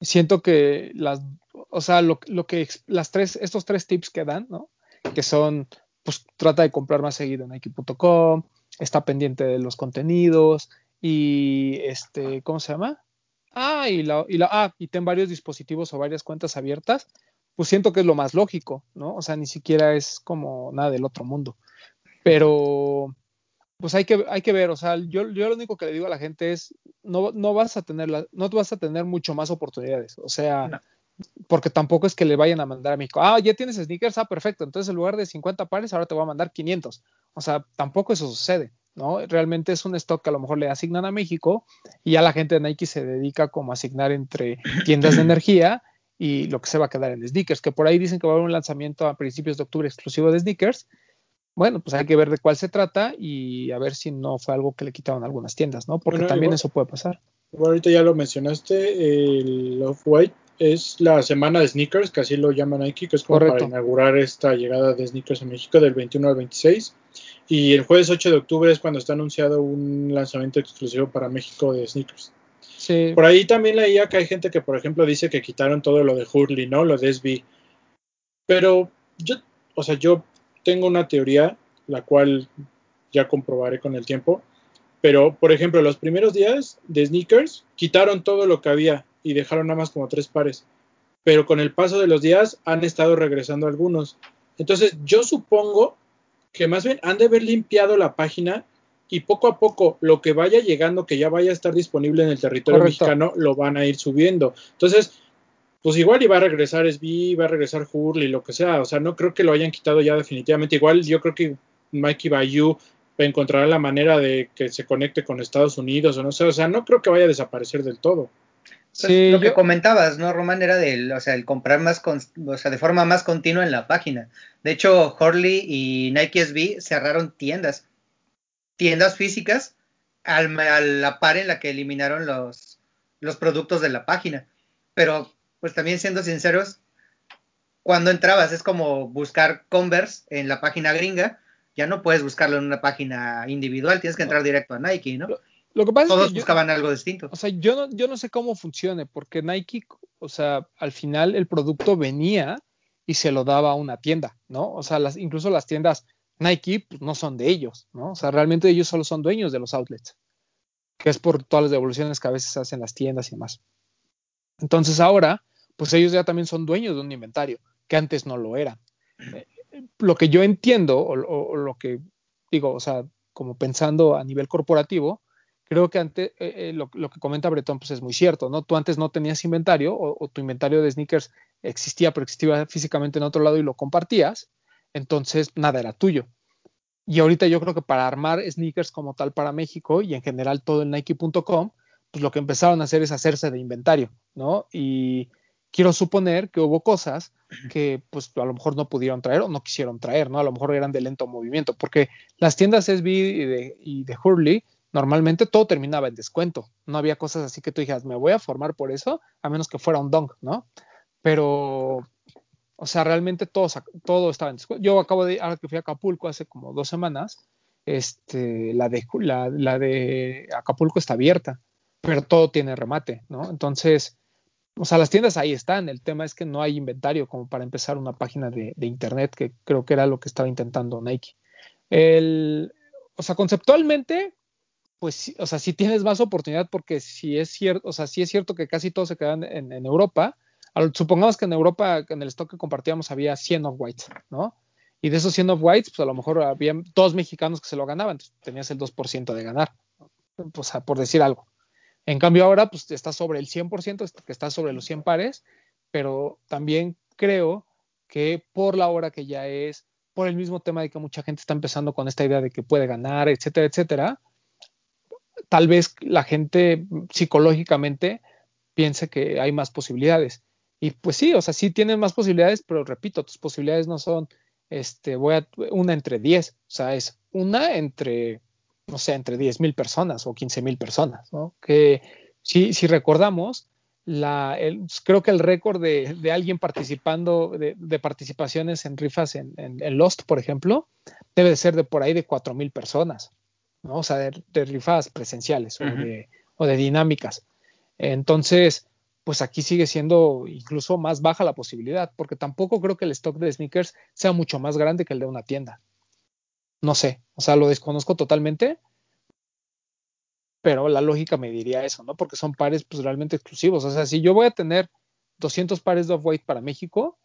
siento que las, o sea, lo, lo, que las tres, estos tres tips que dan, ¿no? Que son, pues trata de comprar más seguido en Nike.com, está pendiente de los contenidos y este, ¿cómo se llama? Ah, y la, y la, ah, y ten varios dispositivos o varias cuentas abiertas, pues siento que es lo más lógico, ¿no? O sea, ni siquiera es como nada del otro mundo. Pero, pues hay que, hay que ver, o sea, yo, yo lo único que le digo a la gente es, no, no vas a tener, no vas a tener mucho más oportunidades, o sea, porque tampoco es que le vayan a mandar a México, ah, ya tienes sneakers, ah, perfecto, entonces en lugar de 50 pares, ahora te voy a mandar 500. O sea, tampoco eso sucede, ¿no? Realmente es un stock que a lo mejor le asignan a México y ya la gente de Nike se dedica como a asignar entre tiendas de (clears throat) energía y lo que se va a quedar en sneakers, que por ahí dicen que va a haber un lanzamiento a principios de octubre exclusivo de sneakers. Bueno, pues hay que ver de cuál se trata y a ver si no fue algo que le quitaron algunas tiendas, ¿no? Porque también eso puede pasar. ahorita ya lo mencionaste, el Off-White es la semana de sneakers, que así lo llaman Nike, que es como para inaugurar esta llegada de sneakers a México del 21 al 26. Y el jueves 8 de octubre es cuando está anunciado un lanzamiento exclusivo para México de sneakers. Por ahí también leía que hay gente que, por ejemplo, dice que quitaron todo lo de Hurley, ¿no? Lo de SB. Pero yo, o sea, yo tengo una teoría, la cual ya comprobaré con el tiempo. Pero, por ejemplo, los primeros días de sneakers quitaron todo lo que había y dejaron nada más como tres pares. Pero con el paso de los días han estado regresando algunos. Entonces, yo supongo que más bien han de haber limpiado la página y poco a poco lo que vaya llegando, que ya vaya a estar disponible en el territorio mexicano, lo van a ir subiendo. Entonces, pues igual iba a regresar SB, va a regresar Hurley, lo que sea. O sea, no creo que lo hayan quitado ya definitivamente. Igual yo creo que Mikey Bayou encontrará la manera de que se conecte con Estados Unidos o no sé. O sea, no creo que vaya a desaparecer del todo. Pues, lo que comentabas, ¿no, Román? Era del, o sea, el comprar más, o sea, de forma más continua en la página. De hecho, Horley y Nike SB cerraron tiendas, tiendas físicas, al, a la par en la que eliminaron los, los productos de la página. Pero, pues también siendo sinceros, cuando entrabas es como buscar Converse en la página gringa, ya no puedes buscarlo en una página individual, tienes que entrar directo a Nike, ¿no? Lo que pasa Todos es que buscaban algo distinto. O sea, yo no, yo no sé cómo funcione, porque Nike, o sea, al final el producto venía y se lo daba a una tienda, ¿no? O sea, las, incluso las tiendas Nike pues, no son de ellos, ¿no? O sea, realmente ellos solo son dueños de los outlets, que es por todas las devoluciones que a veces hacen las tiendas y demás. Entonces ahora, pues ellos ya también son dueños de un inventario, que antes no lo eran. Eh, lo que yo entiendo, o, o lo que digo, o sea, como pensando a nivel corporativo, creo que antes, eh, eh, lo, que comenta Bretón pues es muy cierto, ¿no? Tú antes no tenías inventario o, tu inventario de sneakers existía, pero existía físicamente en otro lado y lo compartías, entonces nada era tuyo. Y ahorita yo creo que para armar sneakers como tal para México y en general todo el Nike.com, pues lo que empezaron a hacer es hacerse de inventario, ¿no? Y quiero suponer que hubo cosas que pues a lo mejor no pudieron traer o no quisieron traer, ¿no? A lo mejor eran de lento movimiento, porque las tiendas SB y de, y de Hurley normalmente todo terminaba en descuento. No había cosas así que tú dijeras, me voy a formar por eso, a menos que fuera un dong, ¿no? Pero, o sea, realmente todo, todo estaba en descuento. Yo acabo de, ahora que fui a Acapulco hace como dos semanas, este, la de, Acapulco está abierta, pero todo tiene remate, ¿no? Entonces, o sea, las tiendas ahí están. El tema es que no hay inventario como para empezar una página de, internet, que creo que era lo que estaba intentando Nike. El, o sea, conceptualmente, pues, o sea, si tienes más oportunidad porque si es cierto, o sea, sí es cierto que casi todos se quedan en, Europa. Supongamos que en Europa, en el stock que compartíamos, había 100 of whites, ¿no? Y de esos 100 of whites, pues a lo mejor había dos mexicanos que se lo ganaban, entonces tenías el 2% de ganar, sea, por decir algo. En cambio ahora, pues está sobre el 100%, que está sobre los 100 pares, pero también creo que por la hora que ya es, por el mismo tema de que mucha gente está empezando con esta idea de que puede ganar, etcétera, etcétera, tal vez la gente psicológicamente piense que hay más posibilidades. Y pues sí, o sea, sí tienen más posibilidades, pero repito, tus posibilidades no son, este, voy a, una entre 10, o sea, es una entre, no sé, entre 10 mil personas o 15 mil personas, ¿no? Que si, si recordamos, la, creo que el récord de, de alguien participando, de, de, participaciones en rifas en, en, Lost, por ejemplo, debe de ser de por ahí de 4 mil personas. ¿no? O sea, de, rifas presenciales o, de, dinámicas. Entonces, pues aquí sigue siendo incluso más baja la posibilidad, porque tampoco creo que el stock de sneakers sea mucho más grande que el de una tienda. No sé, o sea, lo desconozco totalmente, pero la lógica me diría eso, ¿no? Porque son pares pues realmente exclusivos. O sea, si yo voy a tener 200 pares de off-white para México,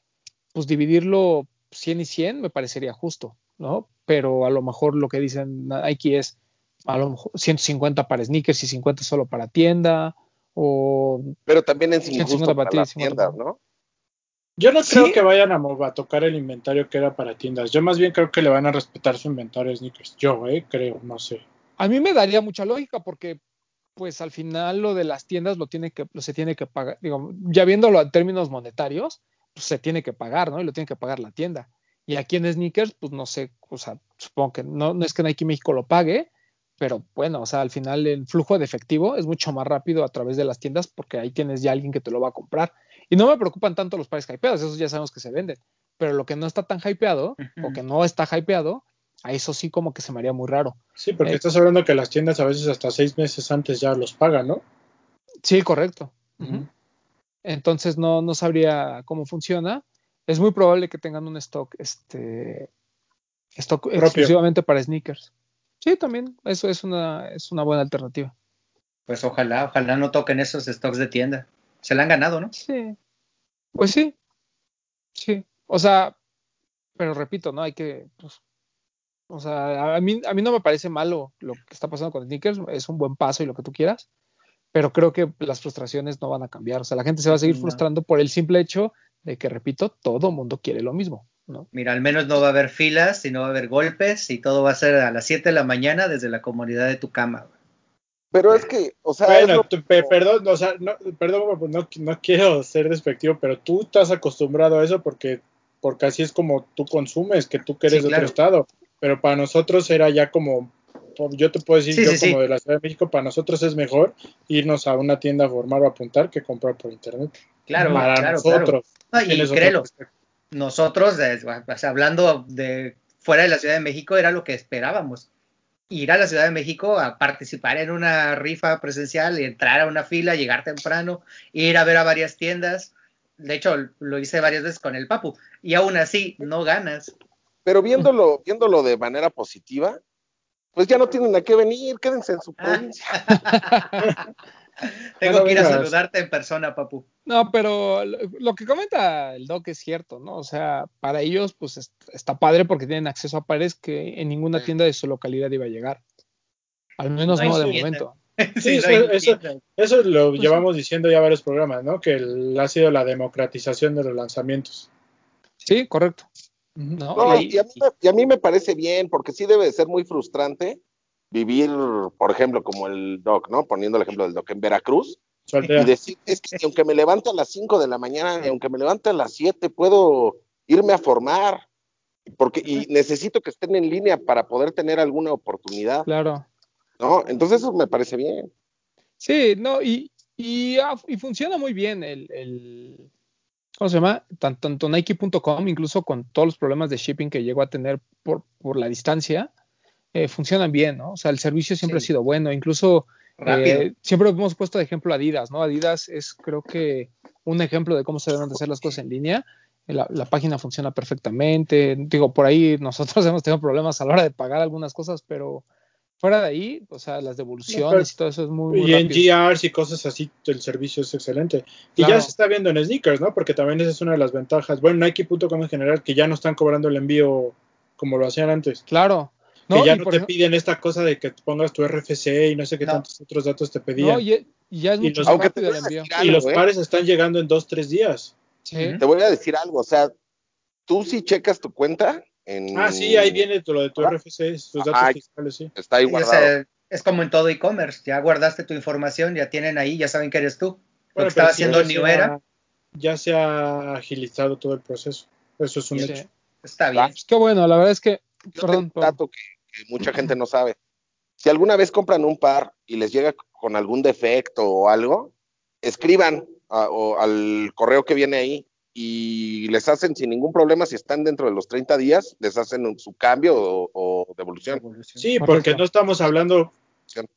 pues dividirlo 100 y 100 me parecería justo, ¿no? Pero a lo mejor lo que dicen Nike es, a lo mejor 150 para sneakers y 50 solo para tienda, o... Pero también es injusto para, las tiendas, ¿no? Yo no creo que vayan a, tocar el inventario que era para tiendas. Yo más bien creo que le van a respetar su inventario de sneakers. Yo, eh, creo, no sé. A mí me daría mucha lógica porque, pues al final lo de las tiendas lo tiene que, lo se tiene que pagar. Digo, ya viéndolo en términos monetarios, pues se tiene que pagar, ¿no? Y lo tiene que pagar la tienda. Y aquí en sneakers, pues no sé, o sea, supongo que no, no es que Nike México lo pague, pero bueno, o sea, al final el flujo de efectivo es mucho más rápido a través de las tiendas porque ahí tienes ya alguien que te lo va a comprar. Y no me preocupan tanto los pares hypeados, esos ya sabemos que se venden. Pero lo que no está tan hypeado o que no está hypeado, a eso sí como que se me haría muy raro. Sí, porque eh, estás hablando que las tiendas a veces hasta seis meses antes ya los pagan, ¿no? Sí, correcto. Entonces no, no sabría cómo funciona. Es muy probable que tengan un stock, este, stock exclusivamente para sneakers. Sí, también, eso es una, es una buena alternativa. Pues ojalá, ojalá no toquen esos stocks de tienda. Se la han ganado, ¿no? Sí. Pues sí. Sí. O sea, pero repito, ¿no? Hay que, pues, o sea, a mí, a mí no me parece malo lo que está pasando con sneakers, es un buen paso y lo que tú quieras, pero creo que las frustraciones no van a cambiar. O sea, la gente se va a seguir frustrando por el simple hecho de que, repito, todo mundo quiere lo mismo. ¿No? Mira, al menos no va a haber filas y no va a haber golpes y todo va a ser a las 7 de la mañana desde la comodidad de tu cama. Pero es que, o sea. perdón, o sea, no, perdón, pues no, no, quiero ser despectivo, pero tú estás acostumbrado a eso porque, porque así es como tú consumes, que tú quieres de otro estado. Pero para nosotros era ya como, yo te puedo decir, yo como de la Ciudad de México, para nosotros es mejor irnos a una tienda a formar o apuntar que comprar por internet. Claro, para nosotros. y créelo, nosotros, hablando de fuera de la Ciudad de México, era lo que esperábamos ir a la Ciudad de México a participar en una rifa presencial entrar a una fila, llegar temprano, ir a ver a varias tiendas. De hecho, lo hice varias veces con el Papu y aún así no ganas. Pero viéndolo, viéndolo de manera positiva, pues ya no tienen a qué venir, quédense en su provincia. (laughs) Tengo que ir a saludarte en persona, papu. No, pero lo que comenta el Doc es cierto, ¿no? O sea, para ellos, pues está padre porque tienen acceso a pares que en ninguna tienda de su localidad iba a llegar. Al menos no, de momento. (laughs) Sí, eso, lo llevamos diciendo ya varios programas, ¿no? Que ha sido la democratización de los lanzamientos. Sí, correcto. No, y, a mí, y, a mí, me parece bien, porque sí debe de ser muy frustrante vivir, por ejemplo, como el doc, ¿no? Poniendo el ejemplo del doc en Veracruz. Y decir, es que aunque me levante a las 5 de la mañana, aunque me levante a las 7, puedo irme a formar, porque y necesito que estén en línea para poder tener alguna oportunidad. Claro. ¿No? Entonces eso me parece bien. Sí, no, y, y, ah, y funciona muy bien el, el, ¿cómo se llama? Tanto, tanto Nike.com, incluso con todos los problemas de shipping que llegó a tener por, por la distancia, eh, funcionan bien, ¿no? O sea, el servicio siempre ha sido bueno, incluso eh, siempre hemos puesto de ejemplo Adidas, ¿no? Adidas es creo que un ejemplo de cómo se deben hacer las cosas en línea. La, página funciona perfectamente. Digo, por ahí (laughs) nosotros hemos tenido problemas a la hora de pagar algunas cosas, pero fuera de ahí, o sea, las devoluciones y todo eso es muy, muy Y en GRs y cosas así, el servicio es excelente. Y ya se está viendo en sneakers, ¿no? Porque también esa es una de las ventajas. Bueno, Nike.com en general, que ya no están cobrando el envío como lo hacían antes. Claro, que ya no te piden esta cosa de que pongas tu RFC y no sé qué tantos otros datos te pedían. y, ya es mucho los, envío. y los pares están llegando en dos, tres días. Te voy a decir algo, o sea, tú si checas tu cuenta en... Ah, sí, ahí viene lo de tu RFC, tus datos fiscales, sí. Está ahí guardado. Es, como en todo e-commerce, ya guardaste tu información, ya tienen ahí, ya saben que eres tú. lo que estaba haciendo New Era. Ya se ha agilizado todo el proceso. Eso es un hecho. Está bien. Es que bueno, la verdad es que... perdón, dato que mucha gente no sabe. Si alguna vez compran un par y les llega con algún defecto o algo, escriban o al correo que viene ahí y les hacen sin ningún problema, si están dentro de los 30 días, les hacen su cambio o, devolución. Sí, porque no estamos hablando,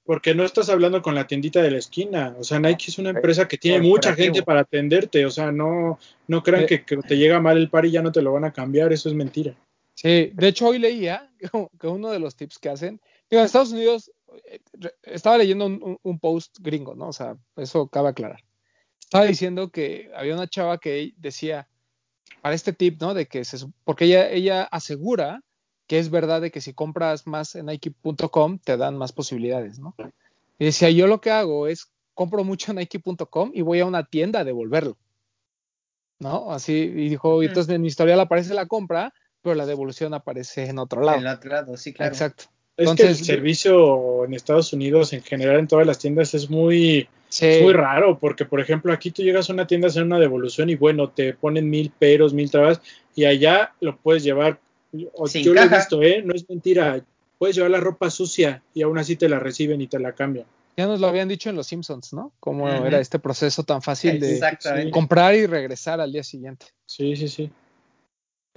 porque no estás hablando con la tiendita de la esquina. O sea, Nike es una empresa que tiene mucha gente para atenderte. O sea, no, no crean que, que, te llega mal el par y ya no te lo van a cambiar. Eso es mentira. Sí, de hecho hoy leía (laughs) que uno de los tips que hacen, digo, en Estados Unidos, eh, estaba leyendo un, post gringo, ¿no? O sea, eso cabe aclarar. Estaba diciendo que había una chava que decía, para este tip, ¿no? De que se, porque ella, ella asegura que es verdad de que si compras más en Nike.com te dan más posibilidades, ¿no? Y decía, yo lo que hago es compro mucho en Nike.com y voy a una tienda a devolverlo. ¿no? Así, y dijo, entonces en mi historial aparece la compra, pero la devolución aparece en otro lado. En el otro lado, sí, claro. Exacto. Es que el servicio en Estados Unidos, en general, en todas las tiendas, es muy, muy raro, porque, por ejemplo, aquí tú llegas a una tienda a hacer una devolución y, bueno, te ponen mil peros, mil trabas, y allá lo puedes llevar. yo lo he visto, ¿eh? No es mentira. Puedes llevar la ropa sucia y aún así te la reciben y te la cambian. Ya nos lo habían dicho en Los Simpsons, ¿no? Cómo era este proceso tan fácil de comprar y regresar al día siguiente. Sí, sí, sí.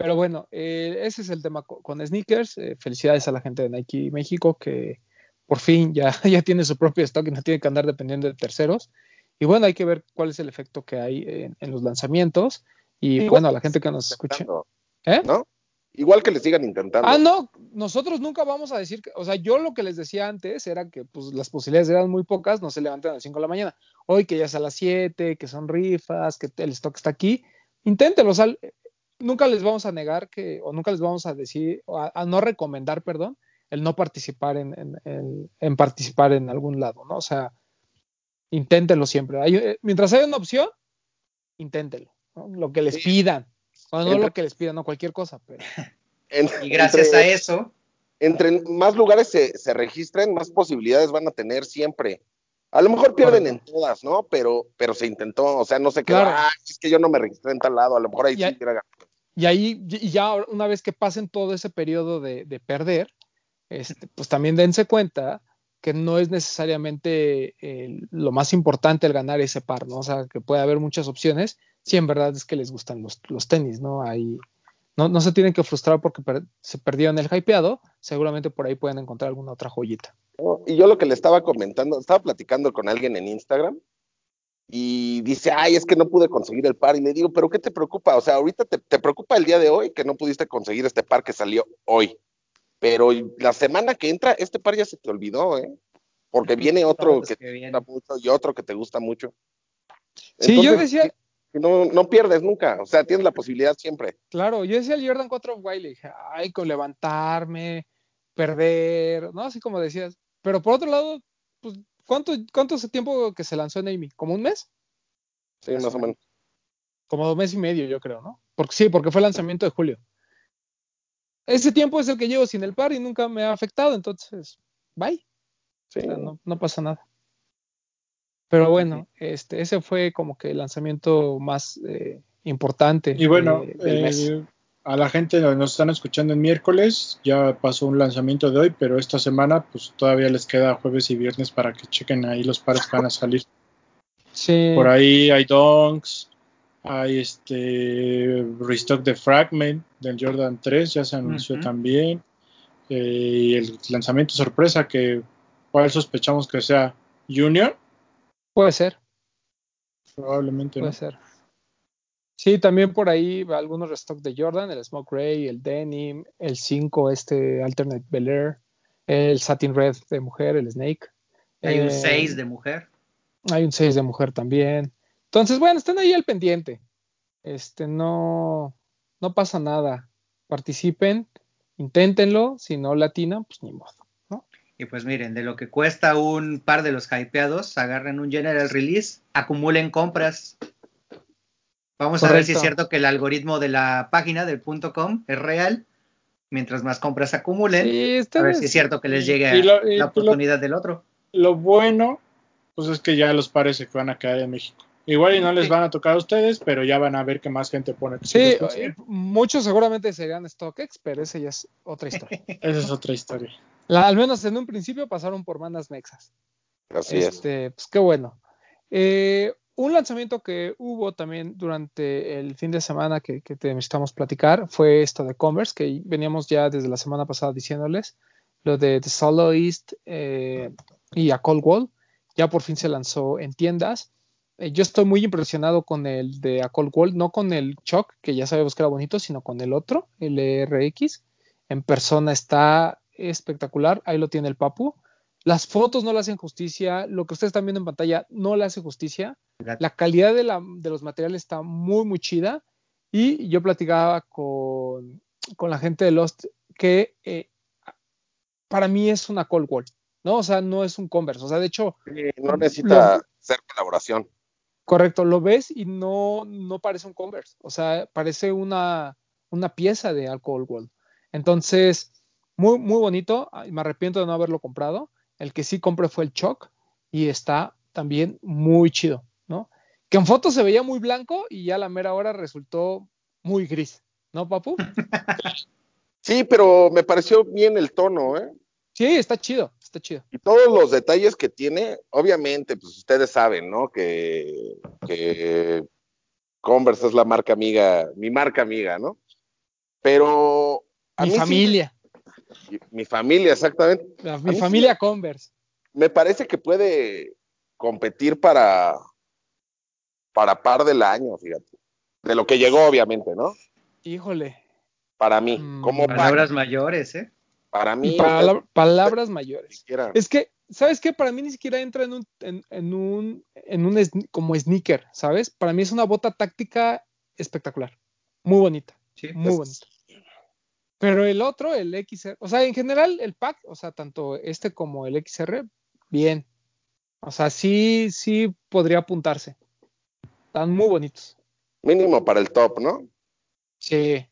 Pero bueno, eh, ese es el tema con, sneakers. Eh, felicidades a la gente de Nike México que por fin ya, (laughs) ya tiene su propio stock y no tiene que andar dependiendo de terceros. Y bueno, hay que ver cuál es el efecto que hay en, los lanzamientos. Y bueno, a la gente que nos escuche. ¿Eh? ¿No? Igual que le sigan intentando. Ah, no, nosotros nunca vamos a decir que, o sea, yo lo que les decía antes era que pues las posibilidades eran muy pocas, no se levantan a las 5 de la mañana. Hoy que ya es a las 7, que son rifas, que el stock está aquí, inténtenlo, o sea, nunca les vamos a negar que, o nunca les vamos a decir, a, no recomendar, perdón, el no participar en, en, participar en algún lado, ¿no? O sea, inténtenlo siempre. Eh, mientras haya una opción, inténtenlo, ¿no? lo que les pidan, o no lo que les pidan, no cualquier cosa. Pero... (laughs) y gracias a eso. Entre más lugares se, se registren, más posibilidades van a tener siempre. A lo mejor pierden en todas, ¿no? Pero, pero se intentó, o sea, no sé qué, ah, es que yo no me registré en tal lado, a lo mejor ahí sí hubiera y ahí, ya una vez que pasen todo ese periodo de, perder, este, pues también dense cuenta que no es necesariamente lo más importante el ganar ese par, ¿no? O sea, que puede haber muchas opciones, si en verdad es que les gustan los, los tenis, ¿no? Ahí no, no se tienen que frustrar porque se perdieron el hypeado, seguramente por ahí pueden encontrar alguna otra joyita. y yo lo que le estaba comentando, estaba platicando con alguien en Instagram y dice, ay, es que no pude conseguir el par. Y le digo, pero ¿qué te preocupa? O sea, ahorita te, preocupa el día de hoy que no pudiste conseguir este par que salió hoy. Pero la semana que entra, este par ya se te olvidó, ¿eh? Porque viene otro que, te gusta mucho y otro que te gusta mucho. sí, yo decía... No, no pierdes nunca, o sea, tienes la posibilidad siempre. Claro, yo decía el Jordan 4 of Wiley, dije, ay, con levantarme, perder, ¿no? Así como decías. Pero por otro lado, pues ¿Cuánto, ¿Cuánto hace tiempo que se lanzó en Amy? ¿Como un mes? Sí, más o menos. Como dos meses y medio, yo creo, ¿no? Porque sí, porque fue el lanzamiento de julio. Ese tiempo es el que llevo sin el par y nunca me ha afectado, entonces, bye. Sí. no, no, pasa nada. Pero bueno, este, ese fue como que el lanzamiento más eh, importante. Y bueno, del mes. Eh, a la gente que nos están escuchando en miércoles, ya pasó un lanzamiento de hoy, pero esta semana pues todavía les queda jueves y viernes para que chequen ahí los pares que van a salir. Sí. Por ahí hay donks, hay este restock de Fragment del Jordan 3, ya se anunció también. Eh, y el lanzamiento sorpresa que cuál sospechamos que sea Junior. Puede ser. Probablemente. Puede ser. Sí, también por ahí algunos restock de Jordan, el Smoke Ray, el Denim, el 5, este Alternate Bel Air, el Satin Red de mujer, el Snake. Hay un 6 eh, de mujer. Hay un 6 de mujer también. Entonces, bueno, estén ahí al pendiente. Este, no, no pasa nada. Participen, inténtenlo. Si no latina, pues ni modo. ¿no? Y pues miren, de lo que cuesta un par de los hypeados, agarren un general release, acumulen compras Vamos a ver si es cierto que el algoritmo de la página del punto .com es real. Mientras más compras acumulen, a ver si es cierto que les llegue la oportunidad del otro. Lo bueno, pues es que ya los pares se van a quedar en México. Igual y no les van a tocar a ustedes, pero ya van a ver que más gente pone. Sí, eh, muchos seguramente serían StockX, pero esa ya es otra historia. (laughs) esa es otra historia. al menos en un principio pasaron por mandas nexas. Así este, Pues qué bueno. Eh, un lanzamiento que hubo también durante el fin de semana que, que te necesitamos platicar fue esto de Converse, que veníamos ya desde la semana pasada diciéndoles, lo de The Soloist eh, y a Cold Wall, ya por fin se lanzó en tiendas. Eh, yo estoy muy impresionado con el de a Cold Wall, no con el Choc, que ya sabemos que era bonito, sino con el otro, el RX. En persona está espectacular, ahí lo tiene el Papu. Las fotos no le hacen justicia, lo que ustedes están viendo en pantalla no le hace justicia. La calidad de, los materiales está muy, muy chida. Y yo platicaba con, la gente de Lost que eh, para mí es una Cold Wall, ¿no? O sea, no es un Converse. O sea, de hecho. no necesita ser colaboración. Correcto, lo ves y no, no parece un Converse, o sea, parece una, una pieza de Alcohol World. Entonces, muy, muy bonito, me arrepiento de no haberlo comprado. El que sí compré fue el Choc y está también muy chido, ¿no? Que en foto se veía muy blanco y ya a la mera hora resultó muy gris, ¿no, papu? (laughs) Sí, pero me pareció bien el tono, ¿eh? Sí, está chido, está chido. Y todos los detalles que tiene, obviamente, pues ustedes saben, ¿no? Que, que Converse es la marca amiga, mi marca amiga, ¿no? Pero... A mi familia. Mi familia, exactamente. mi familia Converse. Me parece que puede competir para, para par del año, fíjate. De lo que llegó, obviamente, ¿no? Híjole. Para mí. Mm, como palabras mayores, ¿eh? Para mí. palabras mayores. Es que, ¿sabes qué? Para mí ni siquiera entra en un, en, un, en un como sneaker, ¿sabes? Para mí es una bota táctica espectacular. Muy bonita. Sí, muy bonita. Pero el otro, el XR, o sea, en general el pack, o sea, tanto este como el XR, bien. O sea, sí, sí podría apuntarse. Están muy bonitos. Mínimo para el top, ¿no? Sí.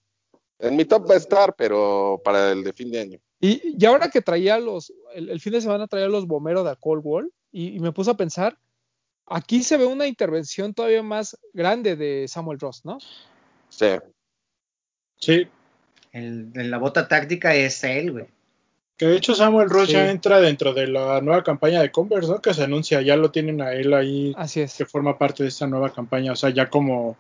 En mi top va a estar, pero para el de fin de año. Y, ahora que traía los, el, fin de semana traía los bomberos de Cold Wall y, me puse a pensar, aquí se ve una intervención todavía más grande de Samuel Ross, ¿no? Sí. Sí. En la bota táctica es él, güey. Que de hecho Samuel Ross ya entra dentro de la nueva campaña de Converse, ¿no? Que se anuncia, ya lo tienen a él ahí. Así es. Que forma parte de esta nueva campaña. O sea, ya como.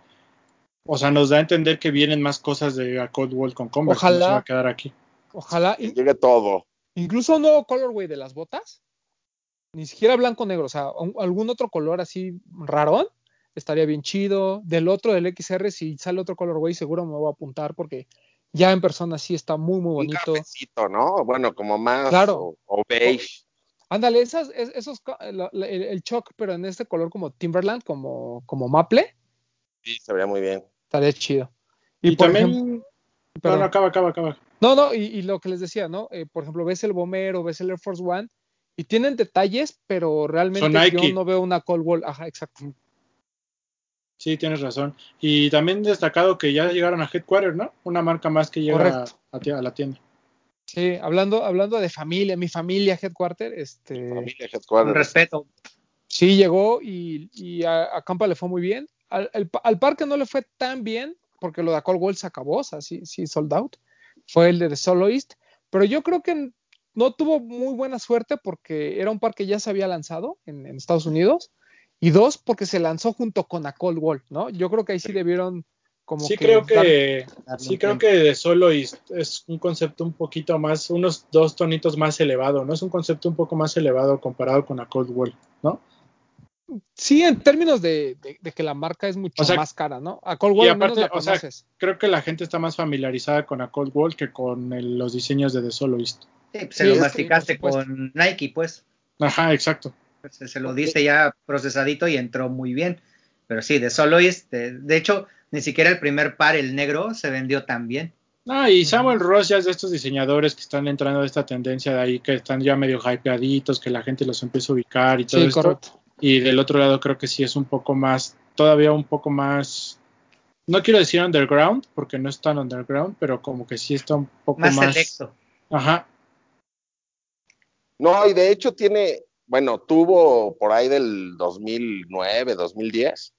O sea, nos da a entender que vienen más cosas de a Cold World con Converse. Ojalá. se va a quedar aquí. Ojalá. Y llegue todo. Incluso un nuevo colorway de las botas. Ni siquiera blanco-negro. O sea, algún otro color así rarón. Estaría bien chido. Del otro, del XR, si sale otro colorway, seguro me voy a apuntar porque ya en persona sí está muy, muy bonito. Un ¿no? Bueno, como más claro. o, beige. Ándale, esas, esos, el, el, choc, pero en este color como Timberland, como, como maple. Sí, se vería muy bien. Estaría chido. Y, también. no, no, acaba, acaba, acaba. No, no, y, lo que les decía, ¿no? Eh, por ejemplo, ves el Bomero, ves el Air Force One, y tienen detalles, pero realmente yo no veo una Cold Wall. Ajá, exacto. Sí, tienes razón. Y también destacado que ya llegaron a Headquarter, ¿no? Una marca más que llega a, la tienda. Sí, hablando, hablando de familia, mi familia Headquarter, este. Familia Headquarter. respeto. Sí, llegó y, a, Campa le fue muy bien. Al, parque no le fue tan bien, porque lo de Cold Wall se acabó, o sea, sí, sí, sold out. Fue el de The Soloist. Pero yo creo que no tuvo muy buena suerte porque era un parque que ya se había lanzado en Estados Unidos y dos, porque se lanzó junto con a Cold Wall, ¿no? Yo creo que ahí sí debieron como sí creo que sí creo que de solo es un concepto un poquito más unos dos tonitos más elevado no es un concepto un poco más elevado comparado con a Cold Wall no sí en términos de, que la marca es mucho más cara no a Cold Wall aparte, la conoces. creo que la gente está más familiarizada con a Cold Wall que con los diseños de The Soloist. Sí, pues, se lo masticaste con Nike pues. Ajá exacto se, lo dice ya procesadito y entró muy bien. Pero sí, de Soloist, de, de hecho, ni siquiera el primer par, el negro, se vendió tan bien. Ah, y Samuel Ross ya es de estos diseñadores que están entrando de esta tendencia de ahí, que están ya medio hypeaditos, que la gente los empieza a ubicar y todo sí, Correcto. Y del otro lado creo que sí es un poco más, todavía un poco más, no quiero decir underground, porque no es tan underground, pero como que sí está un poco más... Más selecto. Ajá. No, y de hecho tiene, bueno, tuvo por ahí del 2009, 2010,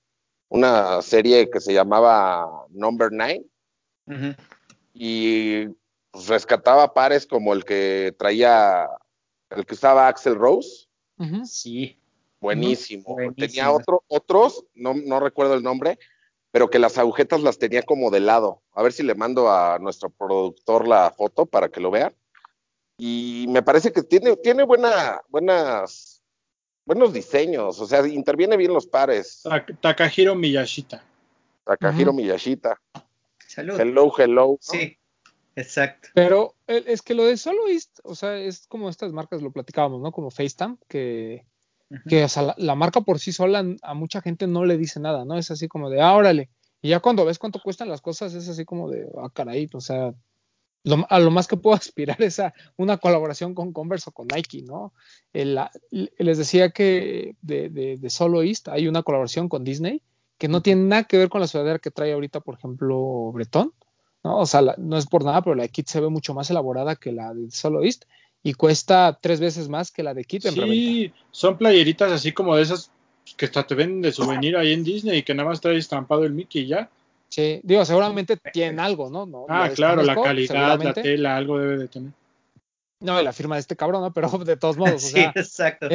una serie que se llamaba Number Nine. Y pues, rescataba pares como el que traía, el que usaba Axel Rose. Sí. Buenísimo. Tenía otro, otros, no, no recuerdo el nombre, pero que las agujetas las tenía como de lado. A ver si le mando a nuestro productor la foto para que lo vean y me parece que tiene, tiene buena, buenas, buenos diseños, o sea, interviene bien los pares. Takahiro Miyashita. Takahiro Miyashita. Salud. Hello, hello. Sí, exacto. Pero es que lo de Soloist, o sea, es como estas marcas lo platicábamos, ¿no? Como FaceTime, que, que o sea, la, marca por sí sola a mucha gente no le dice nada, ¿no? Es así como de, ah, órale. Y ya cuando ves cuánto cuestan las cosas, es así como de, ah, caray, o sea, a lo más que puedo (laughs) aspirar es a una colaboración con Converse o con Nike, ¿no? les decía que de, de, Solo East hay una colaboración con Disney que no tiene nada que ver con la sudadera que trae ahorita, por ejemplo, Bretón, ¿no? O sea, no es por nada, pero la de Kit se ve mucho más elaborada que la de Solo East y cuesta tres veces más que la de Kit en Sí, son playeritas así como de esas que hasta te ven de souvenir ahí en Disney y que nada más trae estampado el Mickey y ya. Sí, digo, seguramente tienen algo, ¿no? ah, claro, la calidad, la tela, algo debe de tener. No, la firma de este cabrón, ¿no? (laughs) Pero de todos modos, sí, exacto.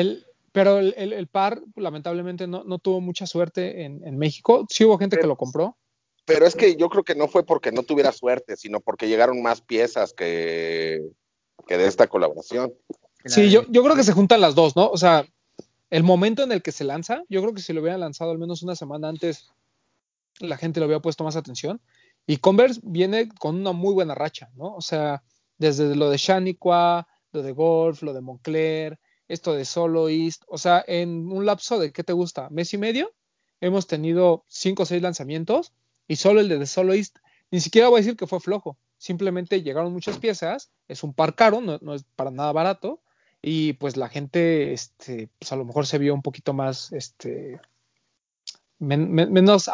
pero el, par, lamentablemente, no, no tuvo mucha suerte en, México. Sí hubo gente que lo compró. Pero es que yo creo que no fue porque no tuviera suerte, sino porque llegaron más piezas que, que de esta colaboración. Sí, yo, yo creo que se juntan las dos, ¿no? O sea, el momento en el que se lanza, yo creo que si lo hubieran lanzado al menos una semana antes, la gente lo había puesto más atención. Y Converse viene con una muy buena racha, ¿no? O sea, desde lo de Shaniqua, lo de Golf, lo de Moncler, esto de Solo East, o sea, en un lapso de, ¿qué te gusta? Mes y medio, hemos tenido cinco o seis lanzamientos y solo el de Solo East, ni siquiera voy a decir que fue flojo, simplemente llegaron muchas piezas, es un par caro, no, no es para nada barato, y pues la gente, este, pues a lo mejor se vio un poquito más, este, menos,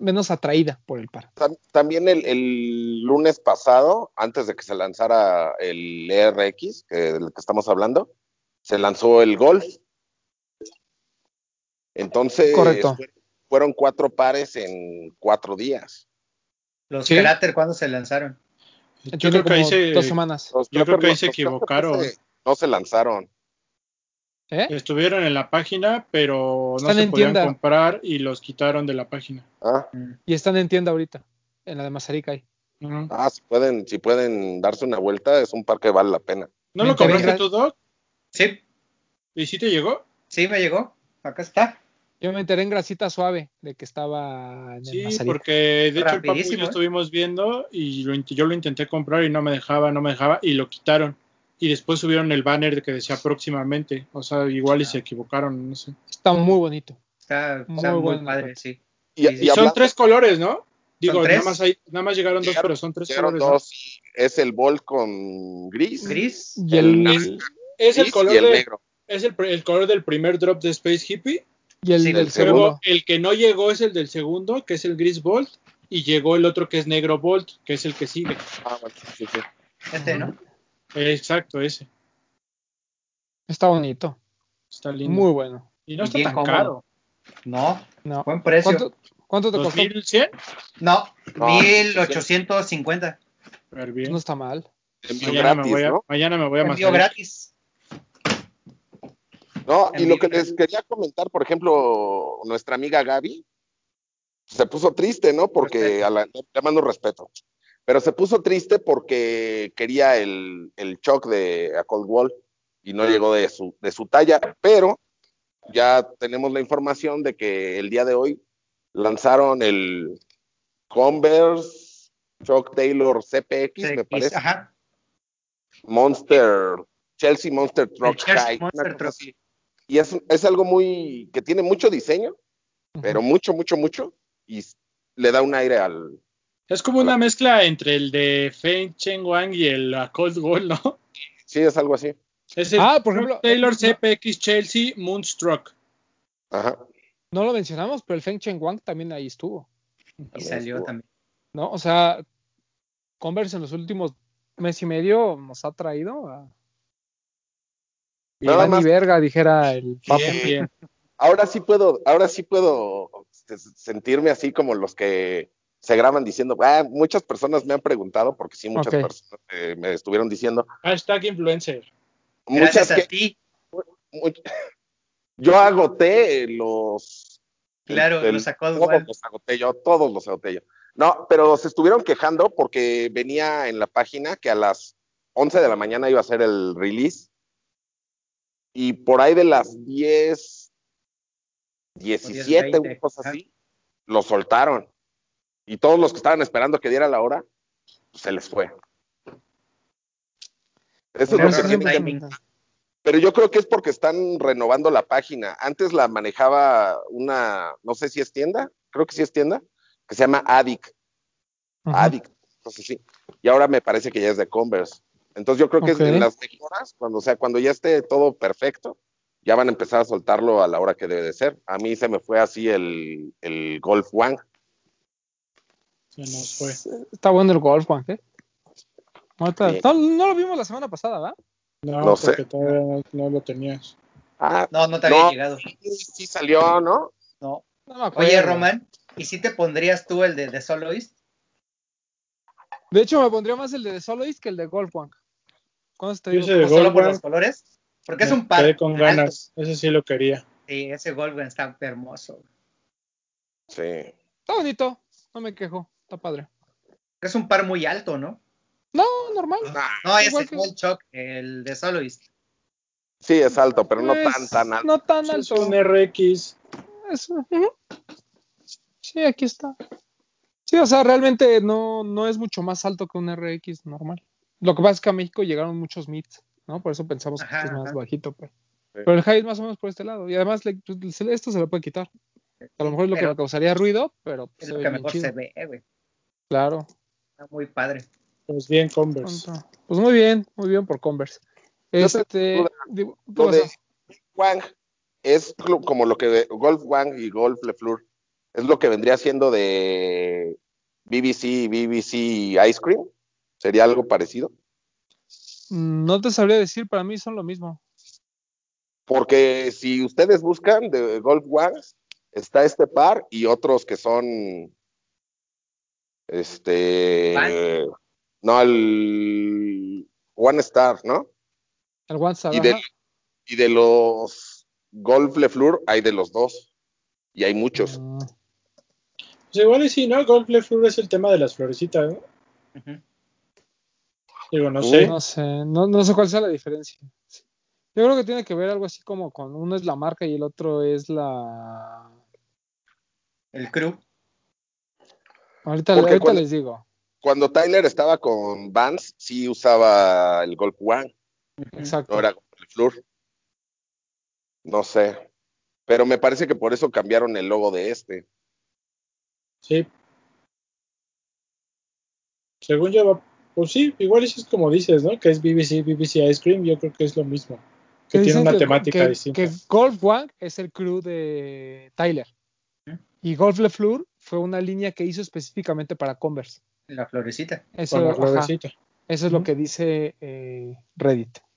menos atraída por el par. También el, lunes pasado, antes de que se lanzara el ERX, que, del que estamos hablando, se lanzó el Golf. Entonces, fueron cuatro pares en cuatro días. ¿Los ¿Sí? Cráter cuándo se lanzaron? Yo creo que ahí se, dos semanas. Yo creo que ahí se equivocaron no se lanzaron. ¿Eh? Estuvieron en la página, pero no se podían comprar y los quitaron de la página. Ah. Y están en tienda ahorita, en la de Mazarica Ah, si pueden, si pueden darse una vuelta, es un par que vale la pena. ¿No lo compraste tú, Doc? Sí. ¿Y si te llegó? Sí, me llegó. Acá está. Yo me enteré en grasita suave de que estaba en Sí, porque de hecho el papu y yo ¿eh? estuvimos viendo y yo lo intenté comprar y no me dejaba, no me dejaba y lo quitaron y después subieron el banner que decía próximamente. O sea, igual y se equivocaron, no sé. Está muy bonito. Está muy, padre, sí. Y, son tres colores, ¿no? Digo, nada más, hay, nada más llegaron, dos, pero son tres colores. Dos, Es el Bolt con gris. Gris. Y el, es el color negro. Es el, el, color del primer drop de Space Hippie. Y el del segundo. El que no llegó es el del segundo, que es el gris Bolt. Y llegó el otro que es negro Bolt, que es el que sigue. Ah, bueno, sí, sí. Este, ¿no? Exacto, ese. Está bonito. Está lindo. Muy bueno. Y no está tan caro. No, no. Buen precio. ¿Cuánto, te costó? ¿1100? No, no 1850. No está mal. Mañana, gratis, me voy a, ¿no? mañana me voy a Envío gratis. No, y lo que les quería comentar, por ejemplo, nuestra amiga Gaby se puso triste, ¿no? Porque a la, le mando respeto. Pero se puso triste porque quería el, el shock de a Cold Wall y no llegó de su, de su talla, pero ya tenemos la información de que el día de hoy lanzaron el Converse Chuck Taylor CPX, me parece. Monster, Chelsea Monster Truck High. Y es, es, algo muy, que tiene mucho diseño, pero mucho, mucho, mucho, y le da un aire al, es como una mezcla entre el de Feng Cheng Wang y el Cold Gold, ¿no? Sí, es algo así. Es el ah, por ejemplo, Taylor CPX Chelsea Moonstruck. Ajá. No lo mencionamos, pero el Feng Cheng Wang también ahí estuvo. Y salió también. No, o sea, Converse en los últimos mes y medio nos ha traído a. Nada más. verga, dijera el papo. Ahora sí puedo, ahora sí puedo sentirme así como los que se graban diciendo, ah, muchas personas me han preguntado, porque sí, muchas personas eh, me estuvieron diciendo. Hashtag influencer. Muchas Gracias a ti. (laughs) yo agoté los. Claro, los sacó Todos los agoté yo, todos los agoté yo. No, pero se estuvieron quejando porque venía en la página que a las 11 de la mañana iba a ser el release. Y por ahí de las 10, 17, una cosa así, lo soltaron. Y todos los que estaban esperando que diera la hora, pues, se les fue. Eso es lo que Pero yo creo que es porque están renovando la página. Antes la manejaba una, no sé si es tienda, creo que sí es tienda, que se llama Adic. Adic, entonces sí. y ahora me parece que ya es de Converse. Entonces yo creo que es en las mejoras, cuando, o sea, cuando ya esté todo perfecto, ya van a empezar a soltarlo a la hora que debe de ser. A mí se me fue así el, el Golf One. Se nos fue. Está bueno el Golf One, ¿eh? No, lo vimos la semana pasada, ¿verdad? No, no porque todavía no, lo tenías. Ah, no, no te había llegado. Sí, salió, ¿no? No. Oye, Román, ¿y si te pondrías tú el de, de Soloist? De hecho, me pondría más el de Soloist que el de Golf One. ¿Cuándo te digo? De solo por los colores? Porque es un par. Quedé con ganas, ese sí lo quería. Sí, ese Golden está hermoso. Sí. Está bonito, no me quejo, está padre. Es un par muy alto, ¿no? No, normal. no, ese es el Chuck, el de Soloist. Sí, es alto, pero no pues, tan, tan alto. No tan alto. Es un RX. Sí, aquí está. Sí, o sea, realmente no, no es mucho más alto que un RX normal. Lo que pasa es que a México llegaron muchos MITs. ¿no? Por eso pensamos que este es más bajito, pues. Pero el high es más o menos por este lado. Y además pues, esto se lo puede quitar. A lo mejor es lo que le causaría ruido, pero es lo que mejor se ve, güey. Claro. Está muy padre. Pues bien, Converse. Pues muy bien, muy bien por Converse. Este, lo de Wang es como lo que Golf Wang y Golf LeFleur es lo que vendría siendo de BBC, BBC Ice Cream. ¿Sería algo parecido? No te sabría decir, para mí son lo mismo. Porque si ustedes buscan de Golf One, está este par y otros que son este no el One Star, ¿no? El One Star. Y de, y de los Golf Le Fleur hay de los dos. Y hay muchos. Mm. Pues igual y sí, ¿no? Golf Le Fleur es el tema de las florecitas, ¿no? Digo, no sé. No sé, no, sé cuál sea la diferencia. Yo creo que tiene que ver algo así como con uno es la marca y el otro es la. El crew. Ahorita, ahorita les digo. Cuando Tyler estaba con Vans, sí usaba el Golf One. Exacto. No era el Flur. No sé. Pero me parece que por eso cambiaron el logo de este. Sí. Según yo, pues sí, igual eso es como dices, ¿no? Que es BBC, BBC Ice Cream, yo creo que es lo mismo. Que tiene una temática distinta. Que Golf One es el crew de Tyler. Y Golf Le Fleur fue una línea que hizo específicamente para Converse. La florecita. Eso, la florecita. eso es lo que dice eh, Reddit. (laughs)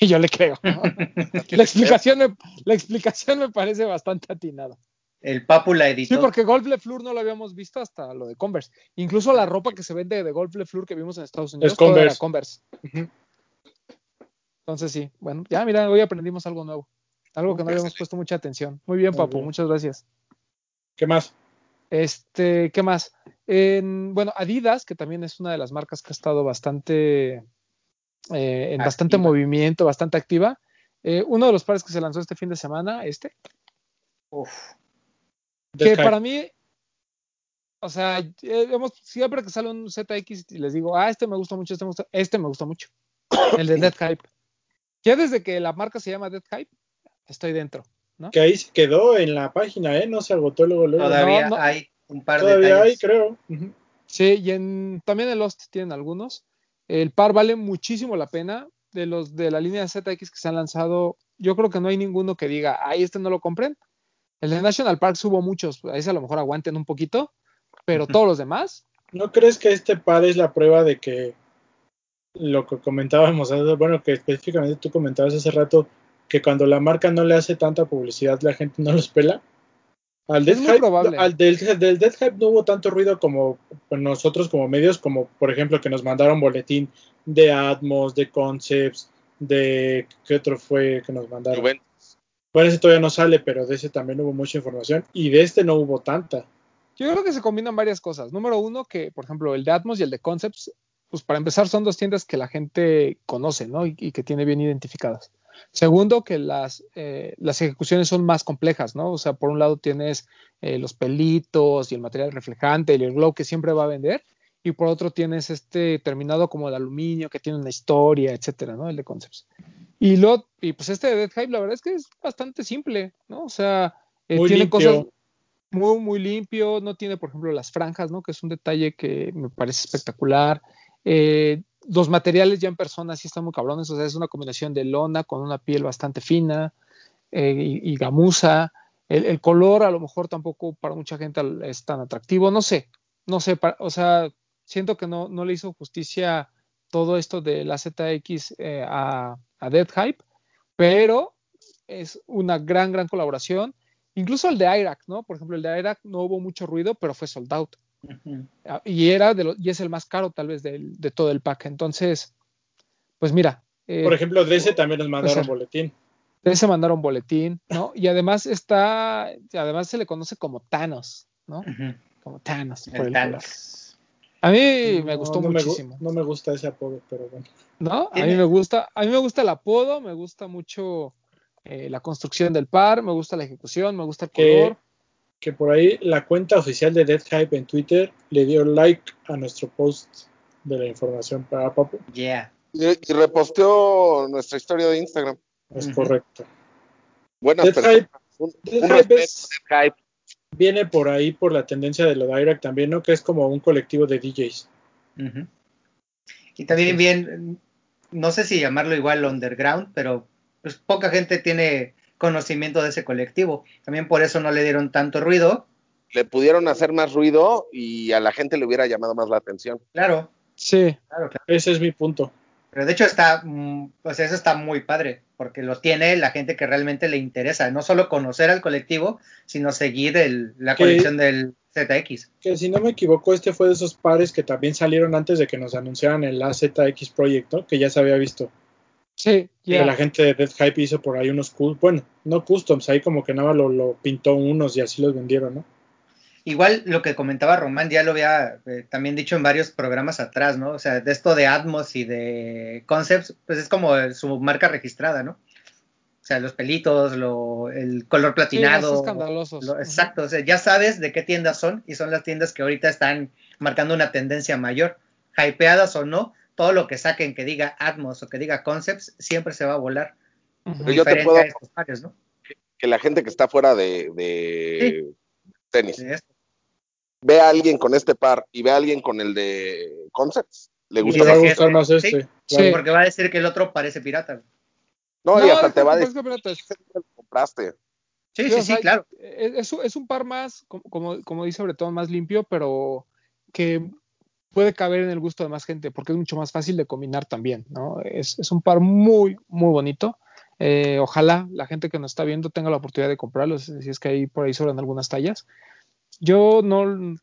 Y yo le creo. (laughs) la, explicación me, la explicación me parece bastante atinada. El Papula editó. Sí, porque Golf Le Fleur no lo habíamos visto hasta lo de Converse. Incluso la ropa que se vende de Golf Le Fleur que vimos en Estados Unidos es Converse. Converse. Entonces sí, bueno, ya mira, hoy aprendimos algo nuevo. Algo que no habíamos puesto mucha atención. Muy bien, Papu, muchas gracias. ¿Qué más? Este, ¿qué más? En, bueno, Adidas, que también es una de las marcas que ha estado bastante eh, en bastante movimiento, bastante activa. Eh, uno de los pares que se lanzó este fin de semana, este. Uf, que para mí, o sea, hemos, siempre que sale un ZX y les digo, ah, este me gusta mucho, este me gusta, este me gusta mucho. El de Dead Hype. Ya desde que la marca se llama Dead Hype, estoy dentro. ¿No? Que ahí se quedó en la página, ¿eh? No se agotó luego. luego. Todavía hay un par de Todavía hay, creo. Sí, y en, también en Lost tienen algunos. El par vale muchísimo la pena. De los de la línea ZX que se han lanzado, yo creo que no hay ninguno que diga, ay, este no lo compren. El de National Park hubo muchos, a ese a lo mejor aguanten un poquito, pero todos los demás. ¿No crees que este par es la prueba de que lo que comentábamos, bueno, que específicamente tú comentabas hace rato, que cuando la marca no le hace tanta publicidad, la gente no los pela? Al Death Hype, al del, del Death Hype no hubo tanto ruido como nosotros como medios, como por ejemplo que nos mandaron boletín de Atmos, de Concepts, de ¿qué otro fue que nos mandaron? Bueno, ese todavía no sale, pero de ese también hubo mucha información y de este no hubo tanta. Yo creo que se combinan varias cosas. Número uno, que por ejemplo el de Atmos y el de Concepts, pues para empezar son dos tiendas que la gente conoce, ¿no? Y, que tiene bien identificadas. Segundo, que las, eh, las ejecuciones son más complejas, ¿no? O sea, por un lado tienes eh, los pelitos y el material reflejante y el glow que siempre va a vender, y por otro tienes este terminado como de aluminio que tiene una historia, etcétera, ¿no? El de Concepts. Y, lo, y pues este de Dead Hype, la verdad es que es bastante simple, ¿no? O sea, eh, tiene cosas muy, muy limpio, no tiene, por ejemplo, las franjas, ¿no? Que es un detalle que me parece espectacular. Eh, los materiales ya en persona sí están muy cabrones, o sea, es una combinación de lona con una piel bastante fina eh, y, gamuza. El, color a lo mejor tampoco para mucha gente es tan atractivo, no sé, no sé, o sea, siento que no, no le hizo justicia todo esto de la ZX eh, a, a Dead Hype, pero es una gran, gran colaboración. Incluso el de Irak, ¿no? Por ejemplo, el de Irak no hubo mucho ruido, pero fue sold out. Ah, y era de y es el más caro tal vez de, de, todo el pack. Entonces, pues mira. Eh, Por ejemplo, de ese también nos mandaron boletín. De ese mandaron boletín, ¿no? Y además está, además se le conoce como Thanos, ¿no? Como Thanos. Por el Thanos. A mí me gustó muchísimo. no me gusta ese apodo, pero bueno. ¿No? A mí me gusta, a mí me gusta el apodo, me gusta mucho eh, la construcción del par, me gusta la ejecución, me gusta el color que por ahí la cuenta oficial de Dead Hype en Twitter le dio like a nuestro post de la información para Papu. Yeah. Y, reposteó nuestra historia de Instagram. Es correcto. Buenas Dead Hype, Hype, viene por ahí por la tendencia de lo direct también, ¿no? Que es como un colectivo de DJs. Y también bien, no sé si llamarlo igual underground, pero pues poca gente tiene conocimiento de ese colectivo. También por eso no le dieron tanto ruido. Le pudieron hacer más ruido y a la gente le hubiera llamado más la atención. Claro. Sí, claro, ese es mi punto. Pero de hecho está, mm, o sea, eso está muy padre, porque lo tiene la gente que realmente le interesa, no solo conocer al colectivo, sino seguir el, la colección del ZX. Que si no me equivoco, este fue de esos pares que también salieron antes de que nos anunciaran el AZX Project, que ya se había visto. Sí, que la gente de Death Hype hizo por ahí unos, bueno, no customs, ahí como que nada lo, lo pintó unos y así los vendieron, ¿no? Igual lo que comentaba Román, ya lo había eh, también dicho en varios programas atrás, ¿no? O sea, de esto de Atmos y de Concepts, pues es como su marca registrada, ¿no? O sea, los pelitos, lo, el color platinado. Sí, escandalosos. exacto, o sea, ya sabes de qué tiendas son y son las tiendas que ahorita están marcando una tendencia mayor, hypeadas o no, todo lo que saquen que diga Atmos o que diga Concepts siempre se va a volar. Pero yo te puedo ¿no? que la gente que está fuera de, tenis ve a alguien con este par y ve a alguien con el de Concepts, le gusta a gustar más este. Sí, porque va a decir que el otro parece pirata. No, y hasta te va a decir que lo compraste. Sí, sí, sí, claro. Es, es, un par más, como, como dice sobre todo, más limpio, pero que puede caber en el gusto de más gente porque es mucho más fácil de combinar también, ¿no? Es, un par muy, muy bonito. Eh, ojalá la gente que nos está viendo tenga la oportunidad de comprarlo, si es que ahí por ahí sobran algunas tallas. Yo no,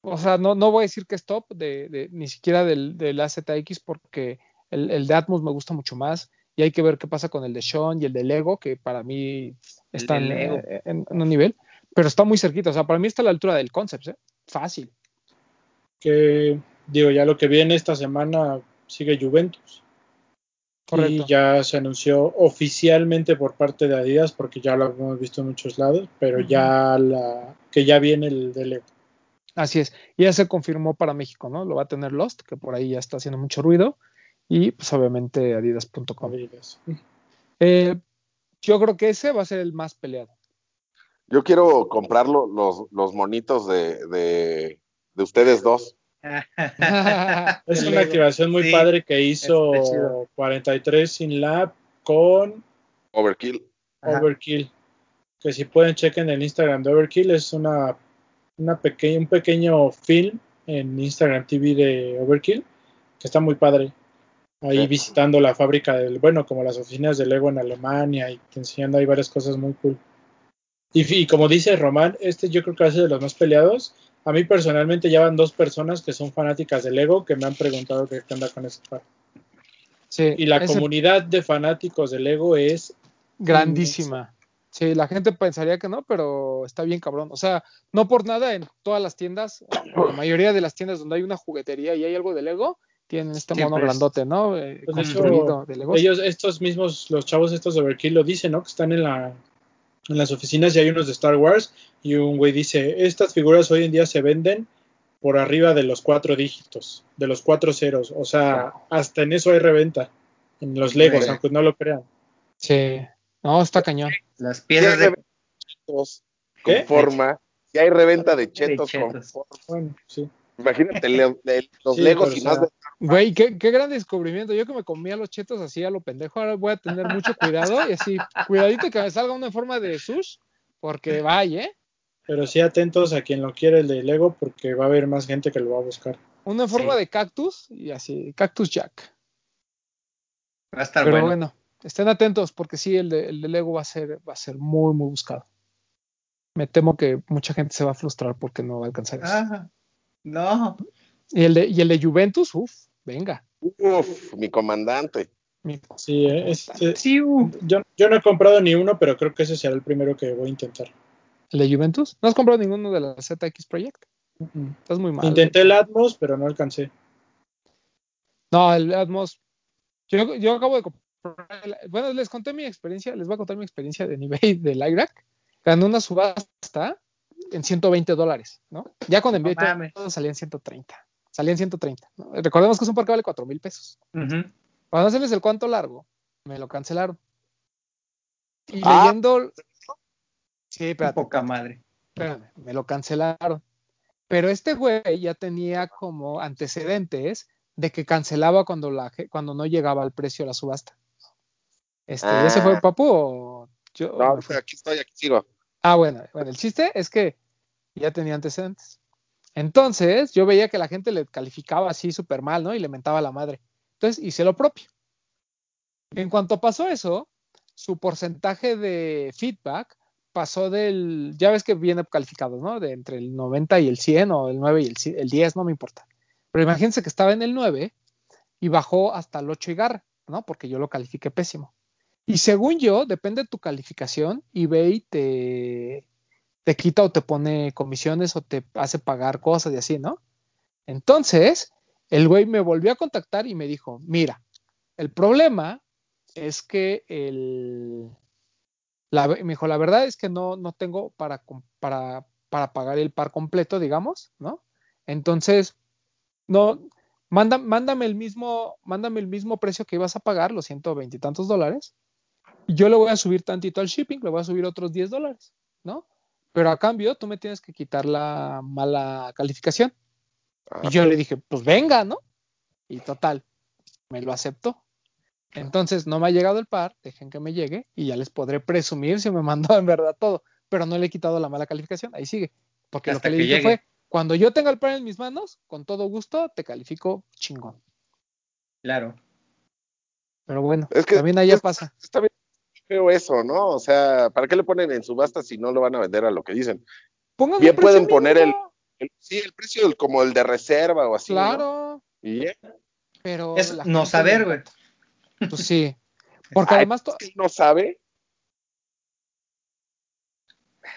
o sea, no, no voy a decir que es top, de, ni siquiera del, del AZX, porque el, de Atmos me gusta mucho más y hay que ver qué pasa con el de Sean y el de Lego, que para mí están eh, en, un nivel, pero está muy cerquita, o sea, para mí está a la altura del Concept, ¿eh? fácil que digo, ya lo que viene esta semana sigue Juventus. Y ya se anunció oficialmente por parte de Adidas, porque ya lo hemos visto en muchos lados, pero ya la que ya viene el de Lego. Así es, ya se confirmó para México, ¿no? Lo va a tener Lost, que por ahí ya está haciendo mucho ruido, y pues obviamente adidas.com. Eh, yo creo que ese va a ser el más peleado. Yo quiero comprarlo, los, los monitos de de ustedes dos. (laughs) es una activación muy padre que hizo 43 sin lab con Overkill. Overkill. Que si pueden chequen el Instagram de Overkill, es una, una pequeña, un pequeño film en Instagram TV de Overkill, que está muy padre. Ahí visitando la fábrica del, bueno, como las oficinas de Lego en Alemania y enseñando ahí varias cosas muy cool. Y, y como dice Román, este yo creo que va a ser de los más peleados a mí personalmente ya van dos personas que son fanáticas de Lego que me han preguntado qué anda con ese par. Sí, y la comunidad de fanáticos de Lego es grandísima. Sí, la gente pensaría que no, pero está bien cabrón. O sea, no por nada en todas las tiendas, la mayoría de las tiendas donde hay una juguetería y hay algo de Lego, tienen este mono grandote, ¿no? Eh, pues de Lego. Ellos, estos mismos, los chavos estos de Overkill lo dicen, ¿no? Que están en la en las oficinas y hay unos de Star Wars y un güey dice, estas figuras hoy en día se venden por arriba de los cuatro dígitos, de los cuatro ceros, o sea, hasta en eso hay reventa, en los Legos, aunque no lo crean. Sí, no, está cañón. Las piedras de chetos con forma, si hay reventa de chetos, con forma. Bueno, sí. Imagínate los Legos y más de... Güey, qué, gran descubrimiento. Yo que me comía los chetos así a lo pendejo, ahora voy a tener mucho cuidado y así, cuidadito que me salga una en forma de sush, porque vaya, ¿eh? Pero sí atentos a quien lo quiere el de Lego, porque va a haber más gente que lo va a buscar. Una en forma de cactus y así, Cactus Jack. Va a estar Pero bueno. estén atentos porque sí, el de, el de Lego va a ser, va a ser muy, muy buscado. Me temo que mucha gente se va a frustrar porque no va a alcanzar eso. No. Y el de, y el de Juventus, uff, venga. Uf, mi comandante. Sí, este, sí uh. yo, yo, no he comprado ni uno, pero creo que ese será el primero que voy a intentar. ¿El de Juventus? ¿No has comprado ninguno de la ZX Project? Estás muy mal. Intenté el Atmos, pero no alcancé. No, el Atmos. Yo, yo acabo de comprar. Bueno, les conté mi experiencia, les voy a contar mi experiencia de nivel (laughs) del IRAC. Ganó una subasta en 120 dólares, ¿no? Ya con envío no todo salía en 130. Salía en 130. Recordemos que es un parque que vale 4 mil pesos. Cuando hacerles el cuánto largo, me lo cancelaron. Y ah. leyendo. Sí, pero. Poca madre. Espérame, me lo cancelaron. Pero este güey ya tenía como antecedentes de que cancelaba cuando, la, cuando no llegaba al precio de la subasta. Este, ¿Ese fue el ah. papu o yo? No, aquí estoy, aquí sigo. Ah, bueno, bueno, el chiste es que ya tenía antecedentes. Entonces, yo veía que la gente le calificaba así súper mal, ¿no? Y le mentaba la madre. Entonces, hice lo propio. En cuanto pasó eso, su porcentaje de feedback pasó del, ya ves que viene calificado, ¿no? De entre el 90 y el 100 o el 9 y el, el 10, no me importa. Pero imagínense que estaba en el 9 y bajó hasta el 8 y gar, ¿no? Porque yo lo califiqué pésimo. Y según yo, depende de tu calificación, eBay te, te quita o te pone comisiones o te hace pagar cosas y así, ¿no? Entonces, el güey me volvió a contactar y me dijo, mira, el problema es que el, la, me dijo, la verdad es que no, no tengo para, para, para pagar el par completo, digamos, ¿no? Entonces, no, manda, mándame el mismo, mándame el mismo precio que ibas a pagar, los ciento veintitantos dólares, yo le voy a subir tantito al shipping, le voy a subir otros 10 dólares, ¿no? Pero a cambio tú me tienes que quitar la mala calificación. Ah, y yo le dije, pues venga, ¿no? Y total, me lo aceptó. Entonces no me ha llegado el par, dejen que me llegue y ya les podré presumir si me mandó en verdad todo. Pero no le he quitado la mala calificación, ahí sigue. Porque lo que, le dije fue, cuando yo tenga el par en mis manos, con todo gusto te califico chingón. Claro. Pero bueno, es que también allá pasa. Está bien feo eso, ¿no? O sea, ¿para qué le ponen en subasta si no lo van a vender a lo que dicen? Pongan bien pueden poner el, sí, el precio como el de reserva o así. Claro. Y Pero es no saber, güey. Pues sí. (laughs) Porque además. no sabe.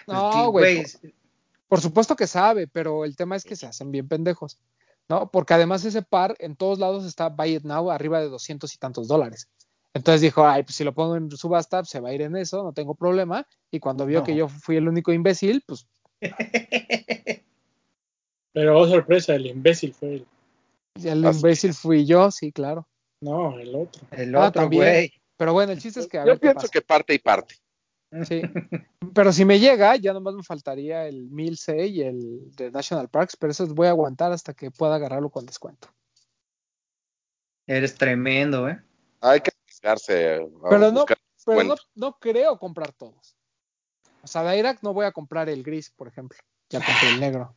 No, güey. Por, supuesto que sabe, pero el tema es que se hacen bien pendejos. ¿No? Porque además ese par en todos lados está Buy It Now arriba de doscientos y tantos dólares. Entonces dijo, ay, pues si lo pongo en subasta, se va a ir en eso, no tengo problema. Y cuando vio que yo fui el único imbécil, pues. (laughs) Pero oh sorpresa, el imbécil fue él. El imbécil fui yo, sí, claro. No, el otro. El ah, otro, güey. Pero bueno, el chiste es que. A Yo pienso que parte y parte. Sí. pero si me llega, ya nomás me faltaría el 1006 y el de National Parks, pero eso voy a aguantar hasta que pueda agarrarlo con descuento. Eres tremendo, ¿eh? Hay que arriesgarse. Pero, no, pero no, no, creo comprar todos. O sea, de Irak no voy a comprar el gris, por ejemplo. Ya compré el negro.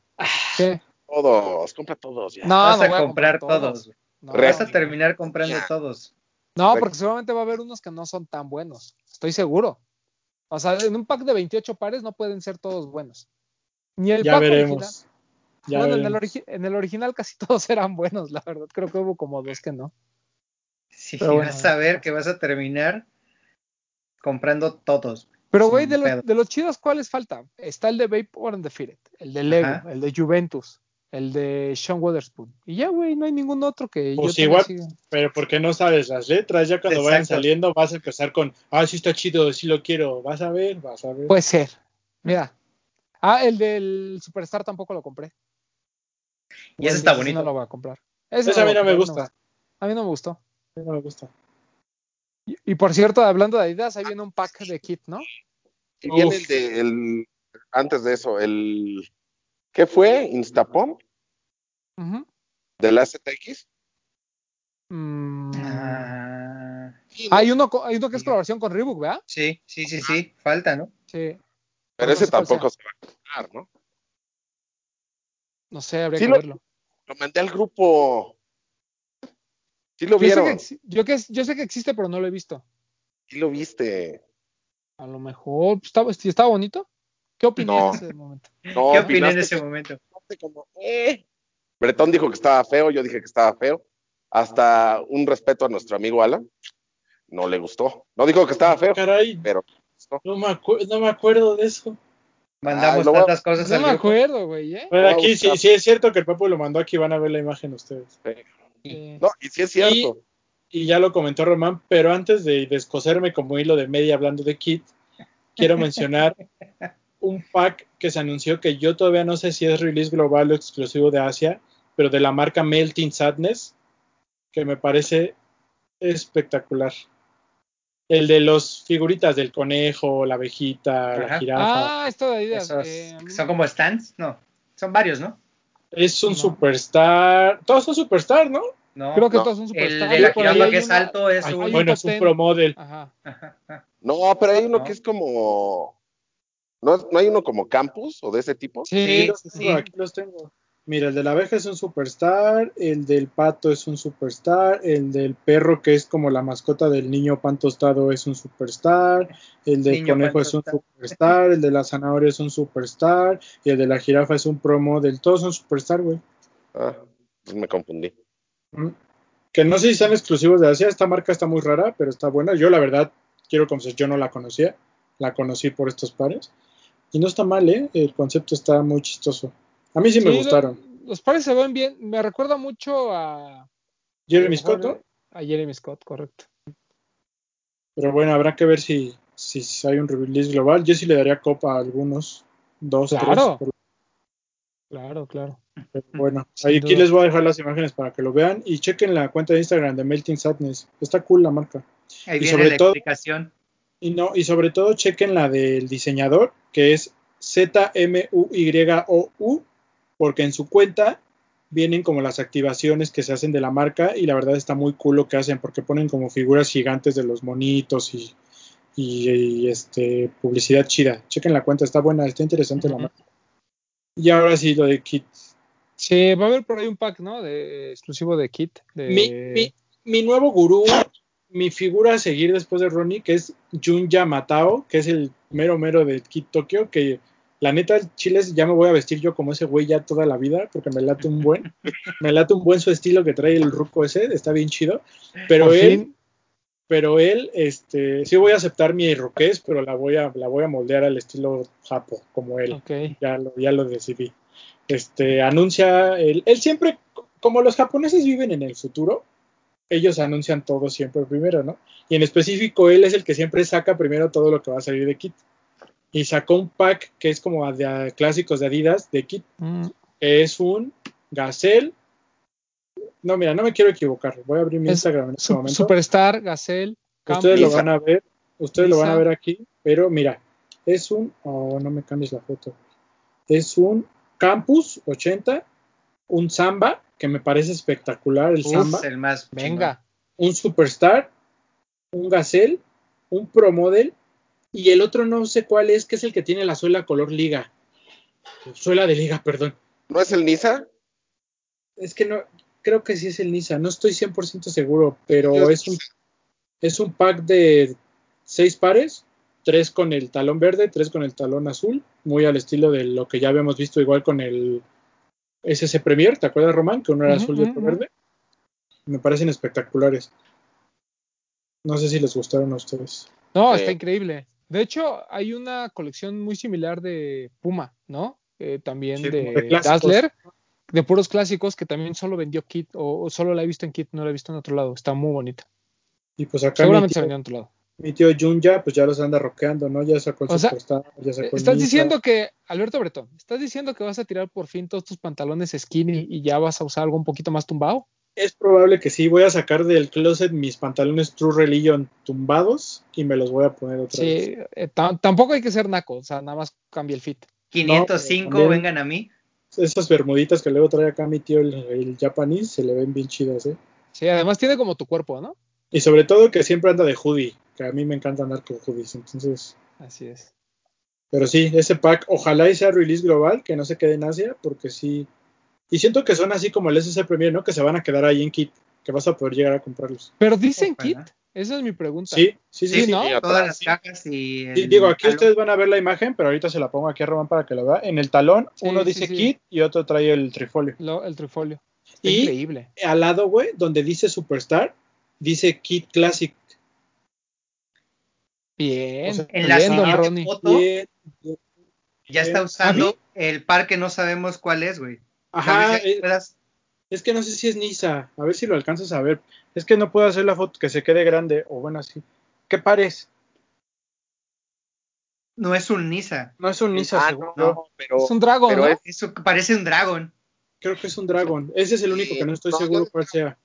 ¿Qué? Todos, compra todos. Ya. No, Vas a, comprar, todos. Vas a terminar comprando todos. No, porque seguramente va a haber unos que no son tan buenos. Estoy seguro. O sea, en un pack de 28 pares no pueden ser todos buenos. Ni el ya pack veremos. bueno, En, el en el original casi (laughs) todos eran buenos, la verdad. Creo que hubo como dos que no. Sí, vas a ver que vas a terminar comprando todos. Pero, güey, de, de, los chidos, ¿cuáles falta? Está el de Vapor and Defeated, el de Lego, el de Juventus, el de Sean Weatherspoon. Y ya, güey, no hay ningún otro que pues igual, pero porque no sabes las letras, ya cuando vayan saliendo vas a empezar con, ah, sí está chido, sí lo quiero, vas a ver, vas a ver. Puede ser. Mira. Ah, el del Superstar tampoco lo compré. Y ese está bonito. No lo voy a comprar. Ese, a mí no me gusta. A mí no me gustó. No me gusta. Y, por cierto, hablando de Adidas, ahí viene un pack de kit, ¿no? Y viene el de, el, antes de eso, el, ¿qué fue? ¿Instapom? ¿De la ZX? Mm. Ah. hay, uno, hay uno que es colaboración con Reebok, ¿verdad? Sí, sí, sí, sí, falta, ¿no? Sí. Pero ese tampoco se va a comprar, ¿no? No sé, habría que verlo. Lo mandé al grupo. Sí lo vieron. Yo, que, yo, sé que existe, pero no lo he visto. Sí lo viste. A lo mejor. ¿Estaba, estaba bonito? ¿Qué opinas en ese momento? ¿Qué opiné en ese momento? Eh". Bretón dijo que estaba feo, yo dije que estaba feo. Hasta un respeto a nuestro amigo Alan. No le gustó. No dijo que estaba feo, Caray, pero no me, no me acuerdo de eso. Mandamos tantas cosas. No me acuerdo, güey. ¿eh? aquí sí, sí es cierto que el Papu lo mandó. Aquí van a ver la imagen ustedes. No, y sí es cierto. Y, ya lo comentó Román, pero antes de descoserme como hilo de media hablando de Kit, quiero mencionar (laughs) un pack que se anunció que yo todavía no sé si es release global o exclusivo de Asia, pero de la marca Melting Sadness, que me parece espectacular. El de los figuritas del conejo, la abejita, la jirafa. Ah, esto de Adidas. Eh, ¿Son como stands? No, son varios, ¿no? Es un superstar. Todos son superstar, ¿no? No. Creo que todos son superstar. El de la jirafa que es alto es un... Bueno, es un pro model. Ajá. No, pero hay uno que es como... ¿No, ¿No hay uno como campus o de ese tipo? Sí, sí, aquí los tengo. Mira, el de la abeja es un superstar, el del pato es un superstar, el del perro que es como la mascota del niño pan tostado es un superstar, el del conejo es un superstar, el de la zanahoria es un superstar y el de la jirafa es un promo del todos son superstar, güey. Ah, pues me confundí. Que no sé si sean exclusivos de Asia, esta marca está muy rara, pero está buena. Yo la verdad quiero confesar, yo no la conocía, la conocí por estos pares y no está mal, ¿eh? El concepto está muy chistoso. A mí sí, me gustaron. Los, pares se ven bien. Me recuerda mucho a. Jeremy Scott, A Jeremy Scott, correcto. Pero bueno, habrá que ver si, si hay un release global. Yo sí le daría copa a algunos. Dos, claro. tres. Claro, claro. bueno, (laughs) ahí aquí les voy a dejar las imágenes para que lo vean y chequen la cuenta de Instagram de Melting Sadness. Está cool la marca. Ahí viene sobre la explicación. Y, no, y sobre todo chequen la del diseñador, que es Z-M-U-Y-O-U porque en su cuenta vienen como las activaciones que se hacen de la marca y la verdad está muy cool lo que hacen porque ponen como figuras gigantes de los monitos y, y, este publicidad chida. Chequen la cuenta, está buena, está interesante la marca. Y ahora sí lo de Kit. Sí, va a haber por ahí un pack, ¿no? De exclusivo de Kit. Mi, mi, nuevo gurú, mi figura a seguir después de Ronnie, que es Junya Matao, que es el mero mero de Kit Tokyo, que la neta, el Chile ya me voy a vestir yo como ese güey ya toda la vida, porque me late un buen, me late un buen su estilo que trae el ruco ese, está bien chido. Pero él, pero él, este, sí voy a aceptar mi ruquez, pero la voy a, la voy a moldear al estilo japo, como él. Ya lo, ya lo decidí. Este, anuncia, él, él siempre, como los japoneses viven en el futuro, ellos anuncian todo siempre primero, ¿no? Y en específico él es el que siempre saca primero todo lo que va a salir de Kit y sacó un pack que es como de, clásicos de Adidas, de Kit, mm. que es un Gazelle. No, mira, no me quiero equivocar. Voy a abrir mi Instagram en este momento. Superstar, Gazelle. Ustedes lo van a ver, ustedes lo van a ver aquí, pero mira, es un, oh, no me cambies la foto. Es un Campus 80, un Samba, que me parece espectacular el Samba. el más, venga. Un Superstar, un Gazelle, un Pro Model y el otro no sé cuál es, que es el que tiene la suela color liga. Suela de liga, perdón. ¿No es el Nisa? Es que no, creo que sí es el Nisa, no estoy 100% seguro, pero es un, es un pack de seis pares, tres con el talón verde, tres con el talón azul, muy al estilo de lo que ya habíamos visto igual con el SS Premier, ¿te acuerdas Román? Que uno era azul y otro verde. Me parecen espectaculares. No sé si les gustaron a ustedes. No, está increíble. De hecho, hay una colección muy similar de Puma, ¿no? Eh, también de, Dazzler, de puros clásicos que también solo vendió Kit o, solo la he visto en Kit, no la he visto en otro lado. Está muy bonita. Y pues acá Seguramente se vendió en otro lado. Mi tío Junya, pues ya los anda rockeando, ¿no? Ya sacó el o ya sacó Estás diciendo que, Alberto Bretón, ¿estás diciendo que vas a tirar por fin todos tus pantalones skinny y ya vas a usar algo un poquito más tumbado? Es probable que sí. Voy a sacar del closet mis pantalones True Religion tumbados y me los voy a poner otra vez. Sí, eh, tampoco hay que ser naco, o sea, nada más cambia el fit. 505, vengan a mí. esas bermuditas que luego trae acá mi tío el, el japonés se le ven bien chidas, ¿eh? Sí, además tiene como tu cuerpo, ¿no? Y sobre todo que siempre anda de hoodie, que a mí me encanta andar con hoodies, entonces. Así es. Pero sí, ese pack, ojalá y sea release global, que no se quede en Asia, porque sí. Y siento que son así como el SC Premier, ¿no? Que se van a quedar ahí en kit, que vas a poder llegar a comprarlos. Pero dicen kit, esa es mi pregunta. Sí, sí, sí. Sí, ¿no? Todas las cajas y. Sí, el digo, aquí talón. ustedes van a ver la imagen, pero ahorita se la pongo aquí a Román para que lo vea. En el talón, Sí, uno sí, dice sí. kit y otro trae el trifolio. Lo- el trifolio. Está Y- increíble. Al lado, güey, donde dice Superstar, dice kit classic. Bien. O sea, En la bien, siguiente Ronnie. foto Bien, ya está usando el par que no sabemos cuál es, güey. Ajá, si eh, es que no sé si es Nisa, a ver si lo alcanzas a ver. Es que no puedo hacer la foto que se quede grande, o bueno, así. ¿Qué pares? No es un Nisa. No es un Nisa, Ah, seguro. no, pero, Es un dragón, pero ¿no? es- Eso parece un dragón. Creo que es un Dragon. Ese es el único Sí, que no estoy no, seguro cuál sea.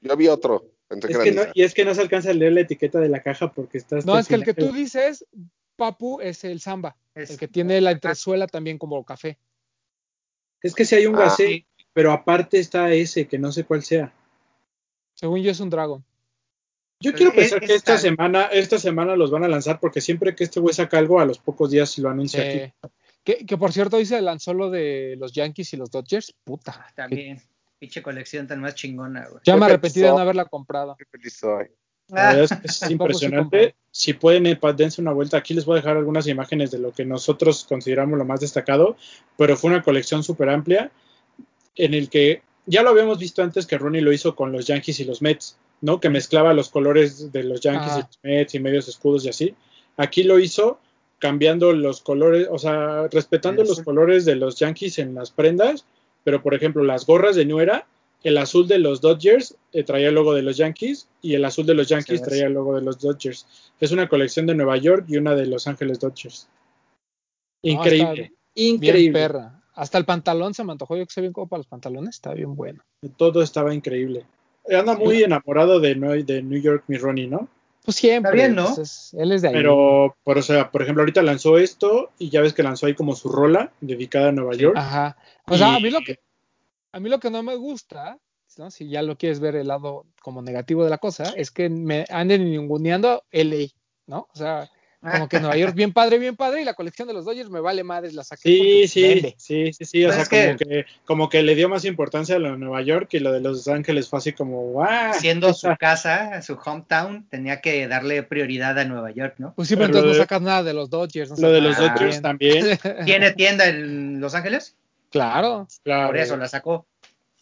yo vi otro. Pensé Es que y es que no se alcanza a leer la etiqueta de la caja porque está hasta No, es que el que tú dices, Papu, es el Samba. Es- El que tiene la entresuela también como café. Es que si hay un Ah. gasé, pero aparte está ese, que no sé cuál sea. Según yo es un dragón. Yo Pero quiero es- pensar que es esta semana, esta semana los van a lanzar porque siempre que este güey saca algo, a los pocos días lo anuncia aquí. Eh, que, que por cierto hoy se lanzó lo de los Yankees y los Dodgers. Puta. También. Pinche colección tan más chingona, güey. Ya me arrepentí de no haberla comprado. Qué feliz soy. La Ah, verdad es que es (laughs) sí impresionante. Si pueden, eh, dense una vuelta. Aquí les voy a dejar algunas imágenes de lo que nosotros consideramos lo más destacado, pero fue una colección súper amplia en el que ya lo habíamos visto antes que Ronnie lo hizo con los Yankees y los Mets, ¿no? Que mezclaba los colores de los Yankees y Ajá. los Mets y medios escudos y así. Aquí lo hizo cambiando los colores, o sea, respetando El los azul. colores de los Yankees en las prendas, pero por ejemplo, las gorras de New Era, el azul de los Dodgers eh, traía el logo de los Yankees y el azul de los Yankees traía el logo de los Dodgers. Es una colección de Nueva York y una de Los Ángeles Dodgers. No, Increíble, increíble. Bien perra. Hasta el pantalón se me antojó. Yo que sé bien como para los pantalones. Está bien bueno. Todo estaba increíble. Anda muy enamorado de, de New York, mi Ronnie, ¿no? Pues siempre. Está bien, ¿no? pues es- él es de ahí. Pero, por, o sea, por ejemplo, ahorita lanzó esto y ya ves que lanzó ahí como su rola dedicada a Nueva York. Ajá. O sea, Y- a mí lo que a mí lo que no me gusta, ¿no? si ya lo quieres ver el lado como negativo de la cosa, es que me anden ninguneando LA, ¿no? O sea, como que Nueva York (laughs) bien padre, bien padre, y la colección de los Dodgers me vale madres, la saqué. Sí, sí, vende. sí, sí, sí, o sea, que- como, que, como que le dio más importancia a lo de Nueva York y lo de Los Ángeles fue así como, ¡guau! Siendo su (laughs) casa, su hometown, tenía que darle prioridad a Nueva York, ¿no? Pues sí, pero Pero entonces no sacas nada de los Dodgers. no Lo de los nada. Dodgers también, ¿Tiene tienda en Los Ángeles? Claro. claro. Por eso la sacó.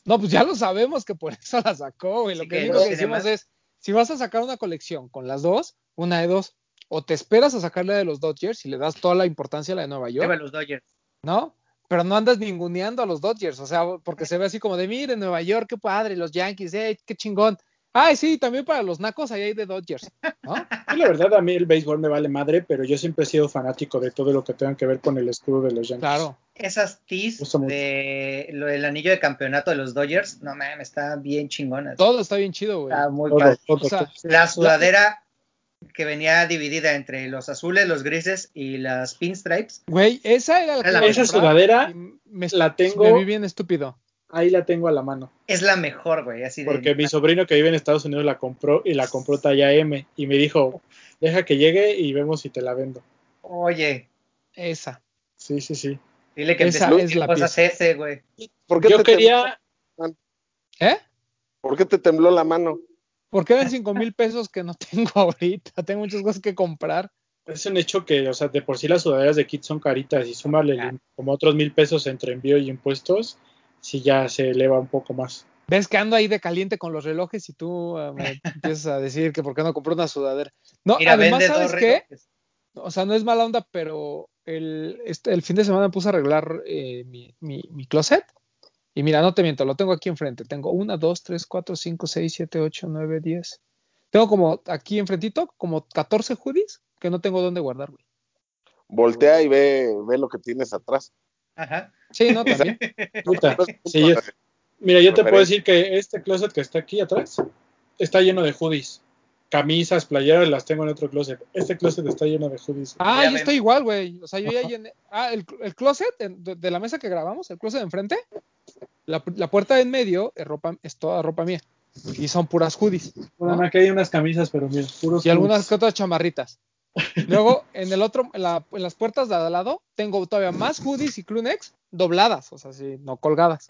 No, pues ya lo sabemos que por eso la sacó, güey. Lo Sí, que no que decimos es, si vas a sacar una colección con las dos, una de dos, o te esperas a sacarle de los Dodgers y le das toda la importancia a la de Nueva York, Lleva los Dodgers. ¿no? Pero no andas ninguneando a los Dodgers, o sea, porque se ve así como de, mire, Nueva York, qué padre, los Yankees, eh, qué chingón. Ay, sí, también para los nacos ahí hay de Dodgers, ¿no? (laughs) Sí, la verdad, a mí el béisbol me vale madre, pero yo siempre he sido fanático de todo lo que tenga que ver con el escudo de los Yankees. Claro. Esas mucho. de lo del anillo de campeonato de los Dodgers, no mames, está bien chingona. Todo está bien chido, güey. Está muy Todo, padre. todo, O sea, todo. La sudadera que venía dividida entre los azules, los grises y las pinstripes. Güey, esa era la que Esa sudadera me, la tengo- me vi bien estúpido. Ahí la tengo a la mano. Es la mejor, güey, así de... Porque mi sobrino que vive en Estados Unidos la compró y la compró talla M y me dijo, deja que llegue y vemos si te la vendo. Oye, Esa. Sí, sí, sí. dile que Esa es la cosas ese, güey. ¿Por qué, Yo te quería, ¿Eh? ¿Por qué te tembló la mano? Porque eran cinco mil pesos que no tengo (laughs) ahorita. Tengo muchas cosas que comprar. es un hecho que, o sea, de por sí las sudaderas de kit son caritas y súmale Ah. como otros mil pesos entre envío y impuestos, si ya se eleva un poco más. Ves que ando ahí de caliente con los relojes y tú eh, me (laughs) empiezas a decir que por qué no compré una sudadera. No, Mira, además, ¿sabes qué? O sea, no es mala onda, pero el, este, el fin de semana me puse a arreglar eh, mi, mi, mi closet. Y mira, no te miento, lo tengo aquí enfrente. Tengo una, dos, tres, cuatro, cinco, seis, siete, ocho, nueve, diez. Tengo como aquí enfrentito, como 14 hoodies que no tengo dónde guardar, güey. Voltea y ve, ve lo que tienes atrás. Ajá. Sí, no, también. (laughs) Puta, sí, yo- Mira, yo te puedo decir que este closet que está aquí atrás está lleno de hoodies. camisas, playeras, las tengo en otro closet. Este closet está lleno de hoodies. Ah, Ya yo ven. estoy igual, güey. O sea, yo ya llené. Ah, el, el closet en- de, de la mesa que grabamos, el closet de enfrente, la, la puerta de en medio es, ropa, es toda ropa mía. Y son puras hoodies. Bueno, ¿no? aquí hay unas camisas, pero mira, puros Y algunas que otras chamarritas. Luego, en el otro, en, la- en las puertas de al lado, tengo todavía más hoodies y crewnex dobladas, o sea, sí, no colgadas.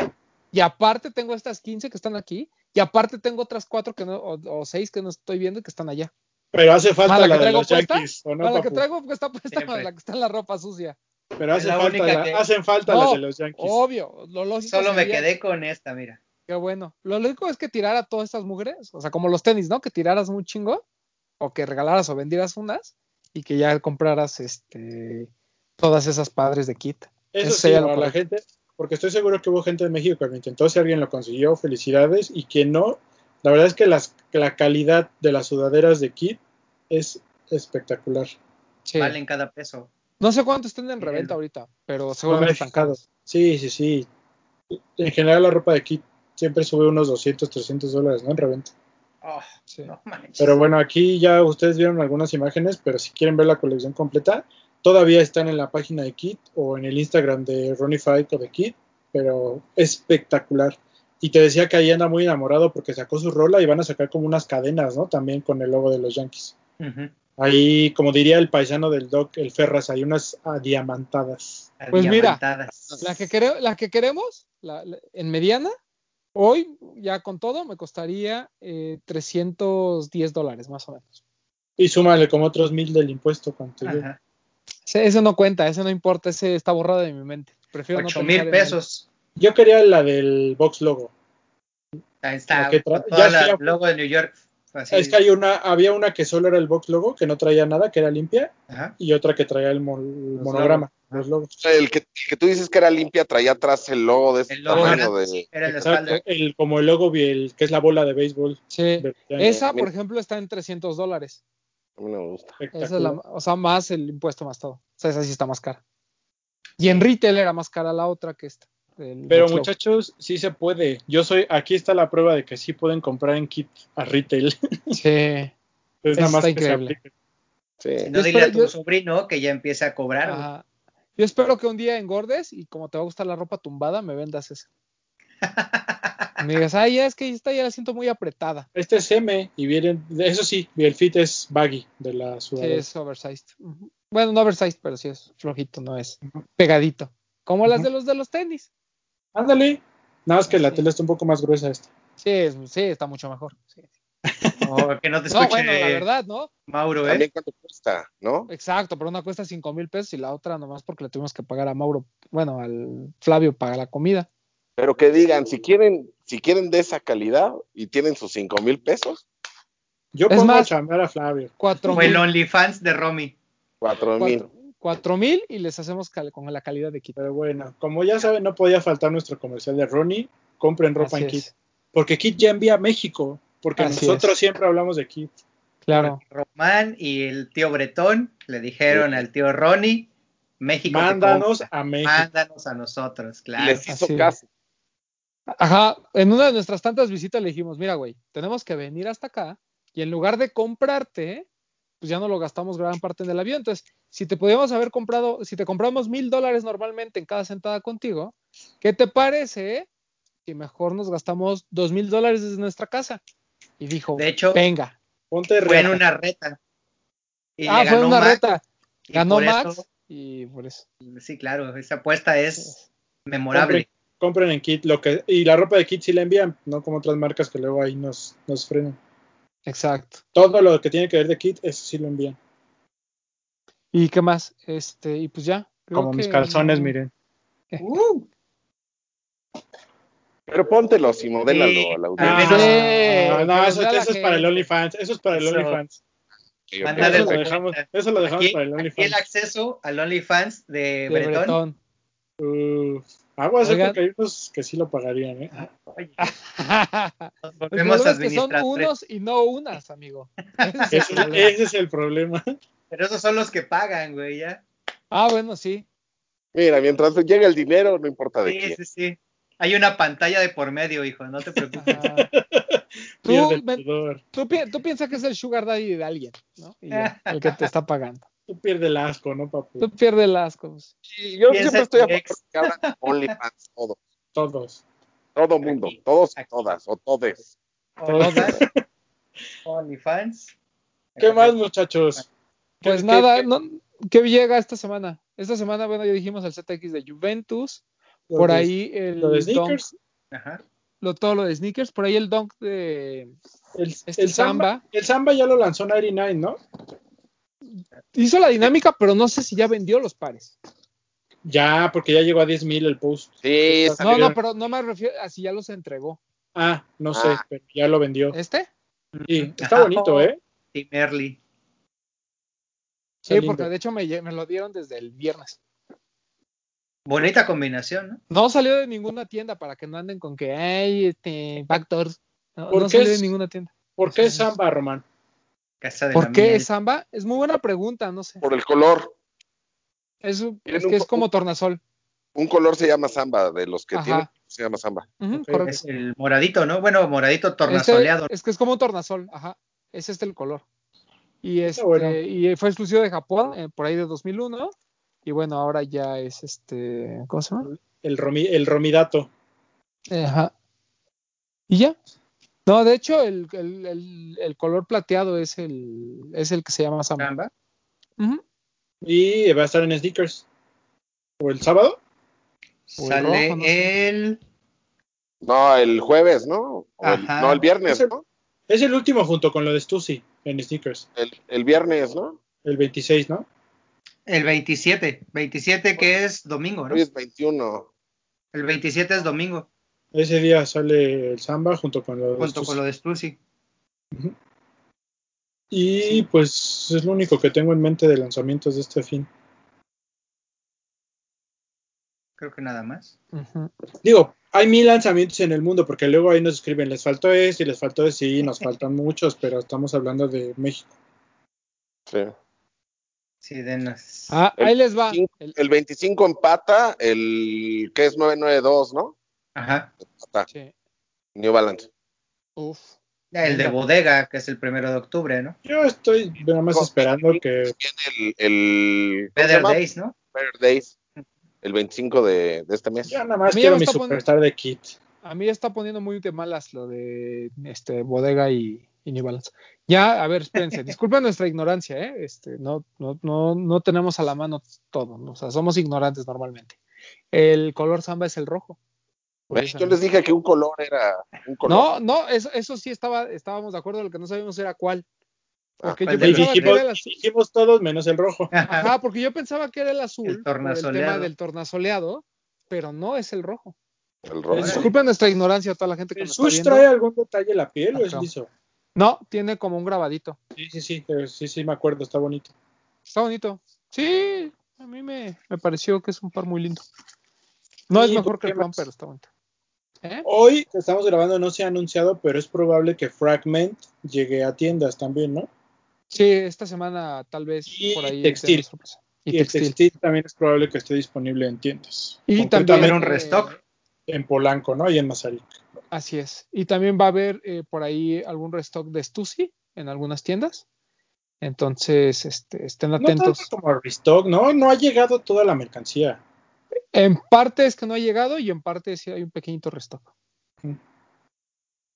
Y aparte tengo estas 15 que están aquí, y aparte tengo otras cuatro que no, o, o seis que no estoy viendo y que están allá. Pero hace falta la la, que de los puesta, Yankees, ¿o no, Para la que traigo pues, está puesta Siempre. la que está en la ropa sucia. Pero hace la falta la- que- hacen falta No, las de los Yankees. Obvio, lo lógico Solo me quedé con esta, mira. Qué bueno. Lo lógico es que tirara todas estas mujeres, o sea, como los tenis, ¿no? Que tiraras un chingo, o que regalaras o vendieras unas, y que ya compraras este todas esas padres de kit. Eso Eso sí, para la correcto. gente, porque estoy seguro que hubo gente de México que lo intentó, si alguien lo consiguió, felicidades, y quien no, la verdad es que las, la calidad de las sudaderas de Kit es espectacular. Sí. Valen cada peso. No sé cuánto estén en reventa ahorita, pero seguramente están caros. Sí, sí, sí. En general la ropa de Kit siempre sube unos 200, 300 dólares, ¿no? En reventa. Oh, Sí. no manches. Pero bueno, aquí ya ustedes vieron algunas imágenes, pero si quieren ver la colección completa, todavía están en la página de Kit o en el Instagram de Ronnie Fight o de Kit, pero espectacular. Y te decía que ahí anda muy enamorado porque sacó su rola y van a sacar como unas cadenas, ¿no? También con el logo de los Yankees. Ahí, como diría el paisano del Doc, el Ferras, hay unas diamantadas. Pues mira. La que, la que queremos, la- la- en mediana, hoy ya con todo me costaría eh, 310 dólares más o menos. Y súmale como otros mil del impuesto. Cuanto yo. Ajá. Ese, ese no cuenta, ese no importa, ese está borrado de mi mente. Prefiero no Ocho pensar mil en él. pesos. Yo quería la del box logo. Ahí está. La que tra- ya la- logo de New York. Así. Es que hay una, había una que solo era el box logo, que no traía nada, que era limpia, Ajá. y otra que traía el, monograma. Los logos. El que, el que tú dices que era limpia traía atrás el logo de este El logo de... sí, era la Exacto, espalda. el, como el logo, el, que es la bola de béisbol. Sí. de- Esa, por ejemplo, está en 300 dólares. A mí no me gusta. Esa es la, o sea, más el impuesto más todo. O sea, esa sí está más cara. Y en retail era más cara la otra que esta. el Pero Logo. muchachos, sí se puede. Yo soy, aquí está la prueba de que sí pueden comprar en kit a retail. (laughs) Sí. es nada más está que se increíble. aplique. Sí. Si no, dile a tu yo- sobrino que ya empiece a cobrar. güey. Yo espero que un día engordes y como te va a gustar la ropa tumbada, me vendas esa. (laughs) me digas, ay, ya es que esta ya la siento muy apretada. Este es M y vienen, eso sí, el fit es baggy de la Sí, sudadera. es oversized. Bueno, no oversized, pero sí es flojito, no es pegadito. Como las de los de los tenis. Ándale. Nada más que la Sí. tela está un poco más gruesa esta. Sí, es- sí, está mucho mejor. sí. O que no te (laughs) No, bueno, la verdad, ¿no? Mauro, ¿eh? También cuánto cuesta, ¿no? Exacto, pero una cuesta 5 mil pesos y la otra nomás porque le tuvimos que pagar a Mauro, bueno, al Flavio para la comida. Pero que digan, si quieren, si quieren de esa calidad y tienen sus cinco mil pesos, Yo Es pongo más- a chambear a Flavio. 4 O el mil, OnlyFans de Romy. cuatro mil. cuatro- cuatro mil y les hacemos cal- con la calidad de kit. Pero bueno, como ya saben, no podía faltar nuestro comercial de Ronnie. Compren ropa Así en Kit. Porque Kit ya envía a México. Porque Así nosotros es. siempre hablamos de Kit. Claro. Román y el tío Bretón le dijeron Sí. al tío Ronnie, México te Mándanos a México. Mándanos a nosotros, claro. les hizo así. caso. Ajá, en una de nuestras tantas visitas le dijimos, mira, güey, tenemos que venir hasta acá y en lugar de comprarte, pues ya no lo gastamos gran parte en el avión. Entonces, si te podíamos haber comprado, si te compramos mil dólares normalmente en cada sentada contigo, ¿qué te parece si mejor nos gastamos dos mil dólares desde nuestra casa? Y dijo, De hecho, venga. Ponte Fue en una reta. Y ah, fue ganó una Max, reta. y Ganó por Max eso- y por eso. sí, claro, esa apuesta es memorable. Compren en Kit. Lo que, y la ropa de Kit sí la envían, no como otras marcas que luego ahí nos, nos frenan. Exacto. Todo lo que tiene que ver de Kit, eso sí lo envían. ¿Y qué más? Este, y pues ya. creo Como mis calzones, no- miren. Uh, Pero póntelos y modélalo Sí. a la Ah, audiencia. sí, no, no, los eso, es para el. OnlyFans. Eso es para el Eso. OnlyFans. Sí, Eso lo dejamos, eso lo dejamos aquí, para el aquí el OnlyFans. acceso al OnlyFans de, de Bretón. Bretón. Uh, aguas, hay unos que sí lo pagarían, ¿eh? (laughs) Volvemos es que son unos y no unas, amigo. (laughs) Ese es el Ese, problema. ese es el problema. Pero esos son los que pagan, güey, ya. Ah, bueno, sí. Mira, mientras llegue el dinero, no importa de Sí, quién. sí, sí. Hay una pantalla de por medio, hijo, no te preocupes. (laughs) Tú, tú, piensas que es el sugar daddy de alguien, ¿no? Y (laughs) el que te está pagando. Tú pierdes el asco, ¿no, papu? Tú pierdes el asco. Sí, yo siempre estoy a favor que hablan (laughs) OnlyFans todos. Todos. Todo mundo, todos y todas, o todes. Todas. OnlyFans. ¿Qué más, muchachos? Pues nada, qué, no, ¿qué llega esta semana? Esta semana, bueno, ya dijimos el ZX de Juventus, por ahí el lo de sneakers. Ajá. Lo, todo lo de sneakers, por ahí el dunk de el, este el Samba. El Samba ya lo lanzó 99, ¿no? Hizo la dinámica, pero no sé si ya vendió los pares. Ya, porque ya llegó a 10 mil el post. Sí, no, no, pero no me refiero a si ya los entregó. Ah, no sé, ah. pero ya lo vendió. ¿Este? Sí, está bonito, ¿eh? Tim Early. Sí, porque de hecho me, me, lo dieron desde el viernes. Bonita combinación, ¿no? No salió de ninguna tienda para que no anden con que hay este backdoors. No, no salió de ninguna tienda. ¿Por qué es Samba, Román? ¿Por qué es Samba? Es muy buena pregunta, no sé. Por el color. Es, es que es como tornasol. Un color se llama Samba, de los que tiene se llama Samba. Uh -huh, es el moradito, ¿no? Bueno, moradito tornasoleado. Este, es que es como un tornasol, ajá. Es este el color. Y, este, bueno. y fue exclusivo de Japón eh, por ahí de 2001. Y bueno, ahora ya es este. ¿Cómo se llama? El, romi, el romidato. Ajá. Y ya. No, de hecho, el, el, el, el, color plateado es el, es el que se llama Samba. Samba. Uh -huh. Y va a estar en sneakers. ¿O el sábado? Sale rojo, no sé. el. No, el jueves, ¿no? El, no, el viernes, es el, ¿no? Es el último junto con lo de Stussy en sneakers. El, el viernes, ¿no? El 26, ¿no? El 27. 27 que es domingo, ¿no? Hoy es 21. El 27 es domingo. Ese día sale el Samba junto con lo de Junto con lo de Stussy. Uh -huh. Y sí. pues es lo único que tengo en mente de lanzamientos de este fin. Creo que nada más. Uh -huh. Digo, hay mil lanzamientos en el mundo, porque luego ahí nos escriben, les faltó este y les faltó este, sí, nos (laughs) faltan muchos, pero estamos hablando de México. Sí. Sí, denos. Ah, el, ahí les va. El, el 25 empata, el que es 992, ¿no? Ajá. Empata. Sí. New Balance. Uf. El de bodega, que es el primero de octubre, ¿no? Yo estoy nada más esperando que. Viene el. el Better Days, ¿no? Better Days. El 25 de, de este mes. Yo nada más quiero mi superstar de kit. A mí ya está poniendo muy de malas lo de este bodega y, y New Balance. Ya, a ver, espérense, (laughs) disculpen nuestra ignorancia, ¿eh? Este, no, no, no, no tenemos a la mano todo, ¿no? o sea, somos ignorantes normalmente. El color samba es el rojo. Yo les dije que un color era un color. No, no, eso, eso sí estaba, estábamos de acuerdo, lo que no sabíamos era cuál. Porque ah, yo pensaba dijimos, que era el azul. dijimos todos menos el rojo. (laughs) Ajá, porque yo pensaba que era el azul. El tornasoleado. el tema del tornasoleado, pero no es el rojo. El rojo. Disculpen nuestra ignorancia a toda la gente que ¿El nos está viendo. trae algún detalle en la piel o es liso? No, tiene como un grabadito. Sí, sí, sí, sí, sí, me acuerdo, está bonito. Está bonito. Sí, a mí me, me pareció que es un par muy lindo. No es mejor que el pan, pero está bonito. ¿Eh? Hoy que estamos grabando no se ha anunciado, pero es probable que Fragment llegue a tiendas también, ¿no? Sí, esta semana tal vez y por ahí. Textil. Y, y textil. el textil también es probable que esté disponible en tiendas. Y también un restock. En Polanco, ¿no? Y en Mazarik. Así es. Y también va a haber eh, por ahí algún restock de Stussy en algunas tiendas. Entonces, este, estén atentos. No como restock, ¿no? No ha llegado toda la mercancía. En parte es que no ha llegado y en parte sí hay un pequeñito restock. Mm.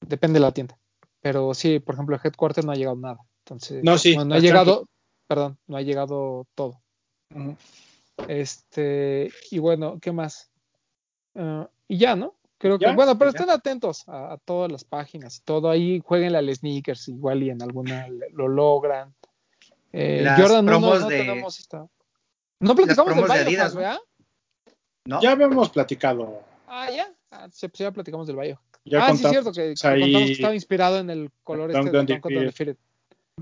Depende de la tienda. Pero sí, por ejemplo, el headquarter no ha llegado nada. Entonces, no, sí, no, no ha llegado, perdón, no ha llegado todo. Este, y bueno, ¿qué más? Uh, y ya, ¿no? Creo ¿Ya? que, bueno, pero ¿Ya? estén atentos a, a, todas las páginas y todo. Ahí jueguen al sneakers, igual y en alguna lo logran. Eh, las Jordan promos no, no de, tenemos esta. No platicamos del de Adidas, ¿no? ¿verdad? ¿No? Ya habíamos platicado. Ah, ya. Ah, sí, pues ya platicamos del Biohack. Ya ah, sí, es cierto que, que ahí- contamos que estaba inspirado en el color este de. Defeated.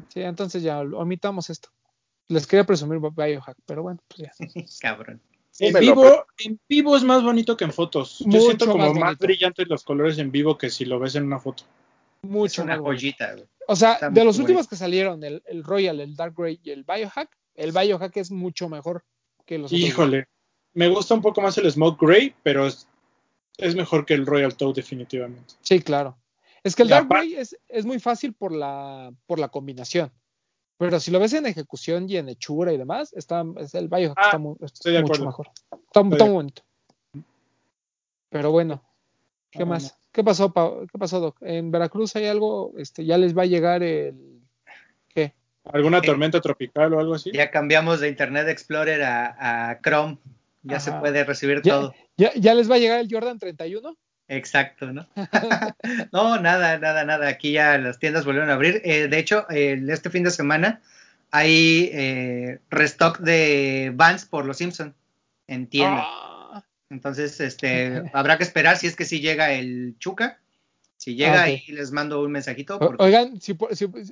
Sí, entonces ya omitamos esto. Les quería presumir Biohack, pero bueno, pues ya. Cabrón. En vivo, en vivo es más bonito que en fotos. Yo Mucho siento como más más, brillantes los colores en vivo que si lo ves en una foto. Es Mucho una más bonito. joyita, güey. O sea, Está de los últimos que salieron, el, el Royal, el Dark Grey y el Biohack, el Biohack es mucho mejor que los otros. Híjole, me gusta un poco más el Smoke Gray, pero es, es mejor que el Royal Toe definitivamente. Sí, claro. Es que el Dark Way es, es, muy fácil por la, por la combinación. Pero si lo ves en ejecución y en hechura y demás, está, es el Biohack está, muy, mucho mejor. Está, muy bonito. Pero bueno, ¿qué más? ¿Qué pasó, ¿Qué pasó, Doc? En Veracruz hay algo, este, ya les va a llegar el ¿qué? ¿Alguna tormenta tropical o algo así? Ya cambiamos de Internet Explorer a, Chrome. Ya se puede recibir todo. Ya, ¿Ya les va a llegar el Jordan 31? Exacto, ¿no? (laughs) no, nada, nada, nada. Aquí ya las tiendas volvieron a abrir. Eh, de hecho, este fin de semana hay eh, restock de Vans por los Simpson en tienda. Ah. Entonces, este, (laughs) habrá que esperar si es que si llega el Chuca. Si llega y les mando un mensajito. Oigan, si,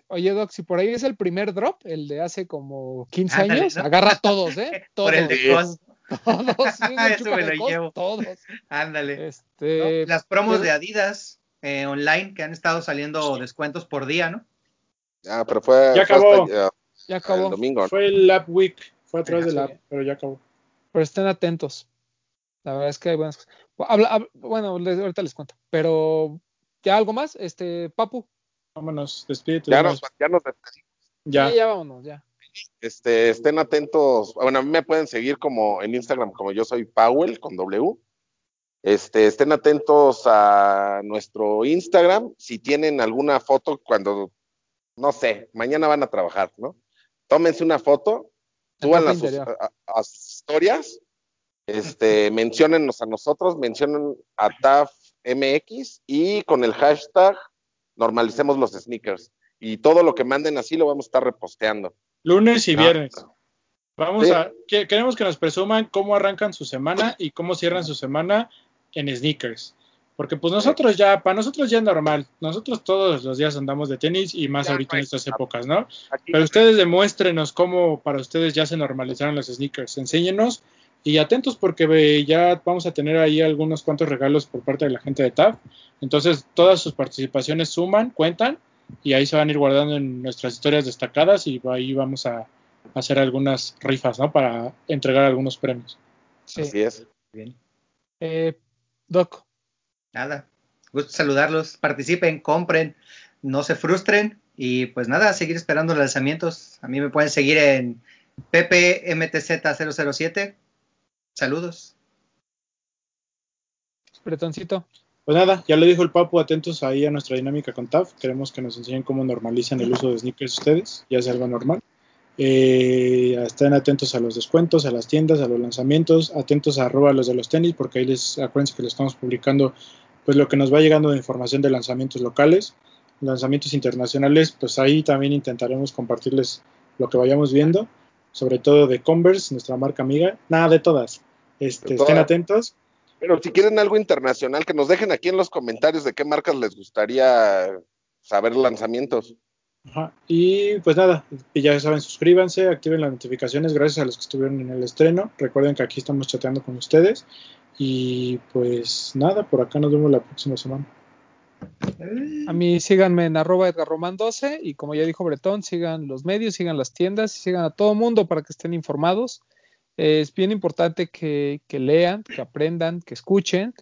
oye Doc, si por ahí es el primer drop, el de hace como 15 años, agarra todos, ¿eh? Todos. (laughs) Por el de (laughs) todos, (laughs) Eso me lo llevo. Todos. Ándale. Este, Las promos de Adidas eh, online que han estado saliendo descuentos por día, ¿no? Ya, pero fue. Ya acabó. ya, acabó. El domingo. Fue el Lab Week. Fue a través del Lab, pero ya acabó. Pero estén atentos. La verdad es que hay buenas cosas. Habla, bueno, ahorita les cuento. Pero, ¿ya algo más? Este, Papu. Vámonos, despídete. Ya nos, ya nos despedimos. Ya. ya vámonos, ya. Este, estén atentos. Bueno, a mí me pueden seguir como en Instagram, como yo soy Powell con W. Este, estén atentos a nuestro Instagram. Si tienen alguna foto cuando, no sé, mañana van a trabajar, ¿no? Tómense una foto, suban las historias, este, (laughs) menciónennos a nosotros, mencionen a TAF MX y con el hashtag normalicemos los sneakers. Y todo lo que manden así lo vamos a estar reposteando. Lunes y viernes. Vamos a, queremos que nos presuman cómo arrancan su semana y cómo cierran su semana en sneakers. Porque pues nosotros ya, para nosotros ya es normal. Nosotros todos los días andamos de tenis y más ahorita en estas épocas, ¿no? Pero ustedes demuéstrenos cómo para ustedes ya se normalizaron los sneakers. Enséñenos y atentos porque ya vamos a tener ahí algunos cuantos regalos por parte de la gente de TAF. Entonces todas sus participaciones suman, cuentan y ahí se van a ir guardando en nuestras historias destacadas y ahí vamos a hacer algunas rifas, ¿no? Para entregar algunos premios. Así es. Bien. Eh, Doc. Nada, gusto saludarlos, participen, compren, no se frustren y pues nada, seguir esperando lanzamientos. A mí me pueden seguir en PPMTZ007. Saludos. Bretoncito. Pues nada, ya lo dijo el Papu, atentos ahí a nuestra dinámica con TAF. Queremos que nos enseñen cómo normalizan el uso de sneakers ustedes, ya sea algo normal. Eh, estén atentos a los descuentos, a las tiendas, a los lanzamientos, atentos a arroba los de los tenis, porque ahí les acuérdense que les estamos publicando pues lo que nos va llegando de información de lanzamientos locales, lanzamientos internacionales, pues ahí también intentaremos compartirles lo que vayamos viendo, sobre todo de Converse, nuestra marca amiga, nada de todas. Este, estén atentos pero si quieren algo internacional, que nos dejen aquí en los comentarios de qué marcas les gustaría saber lanzamientos. Ajá. Y pues nada, y ya saben, suscríbanse, activen las notificaciones, gracias a los que estuvieron en el estreno. Recuerden que aquí estamos chateando con ustedes. Y pues nada, por acá nos vemos la próxima semana. A mí síganme en arroba Edgar 12 y como ya dijo Bretón, sigan los medios, sigan las tiendas, sigan a todo mundo para que estén informados es bien importante que, lean, que aprendan, que escuchen,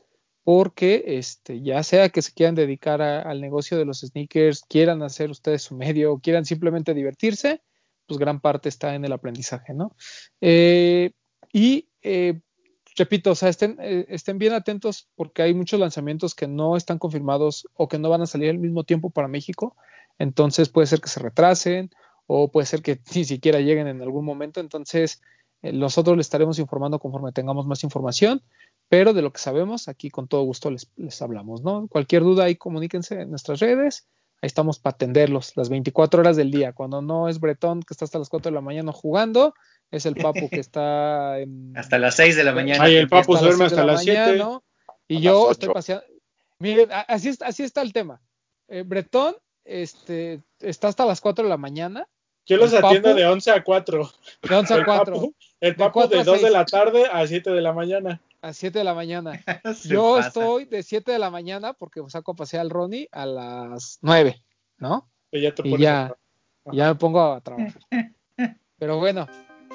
porque este, ya sea que se quieran dedicar al negocio de los sneakers, quieran hacer ustedes su medio o quieran simplemente divertirse, pues gran parte está en el aprendizaje, ¿no? Eh, y eh, repito, o sea, estén, eh, estén bien atentos porque hay muchos lanzamientos que no están confirmados o que no van a salir al mismo tiempo para México, entonces puede ser que se retrasen o puede ser que (laughs) ni siquiera lleguen en algún momento, entonces nosotros les estaremos informando conforme tengamos más información, pero de lo que sabemos, aquí con todo gusto les, hablamos, ¿no? Cualquier duda ahí comuníquense en nuestras redes. Ahí estamos para atenderlos las 24 horas del día. Cuando no es Bretón que está hasta las 4 de la mañana jugando, es el Papu que está (laughs) en... hasta las 6 de la mañana. Ay, el Papu se duerme hasta las 7. Y yo estoy paseando. Miren, así, así está el tema. Eh, Bretón este, está hasta las 4 de la mañana. Yo los atiendo de 11 a 4. De 11 a 4. El papo de, 2 de la tarde a 7 de la mañana. A 7 de la mañana. (laughs) Yo estoy de 7 de la mañana porque saco a pasear al Ronnie a las 9, ¿no? Y ya, te y ya, ya me pongo a trabajar. (laughs) Pero bueno,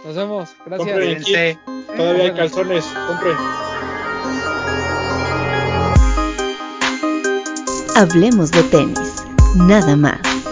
nos vemos. Gracias. Todavía hay calzones. Compre. Hablemos de tenis, nada más.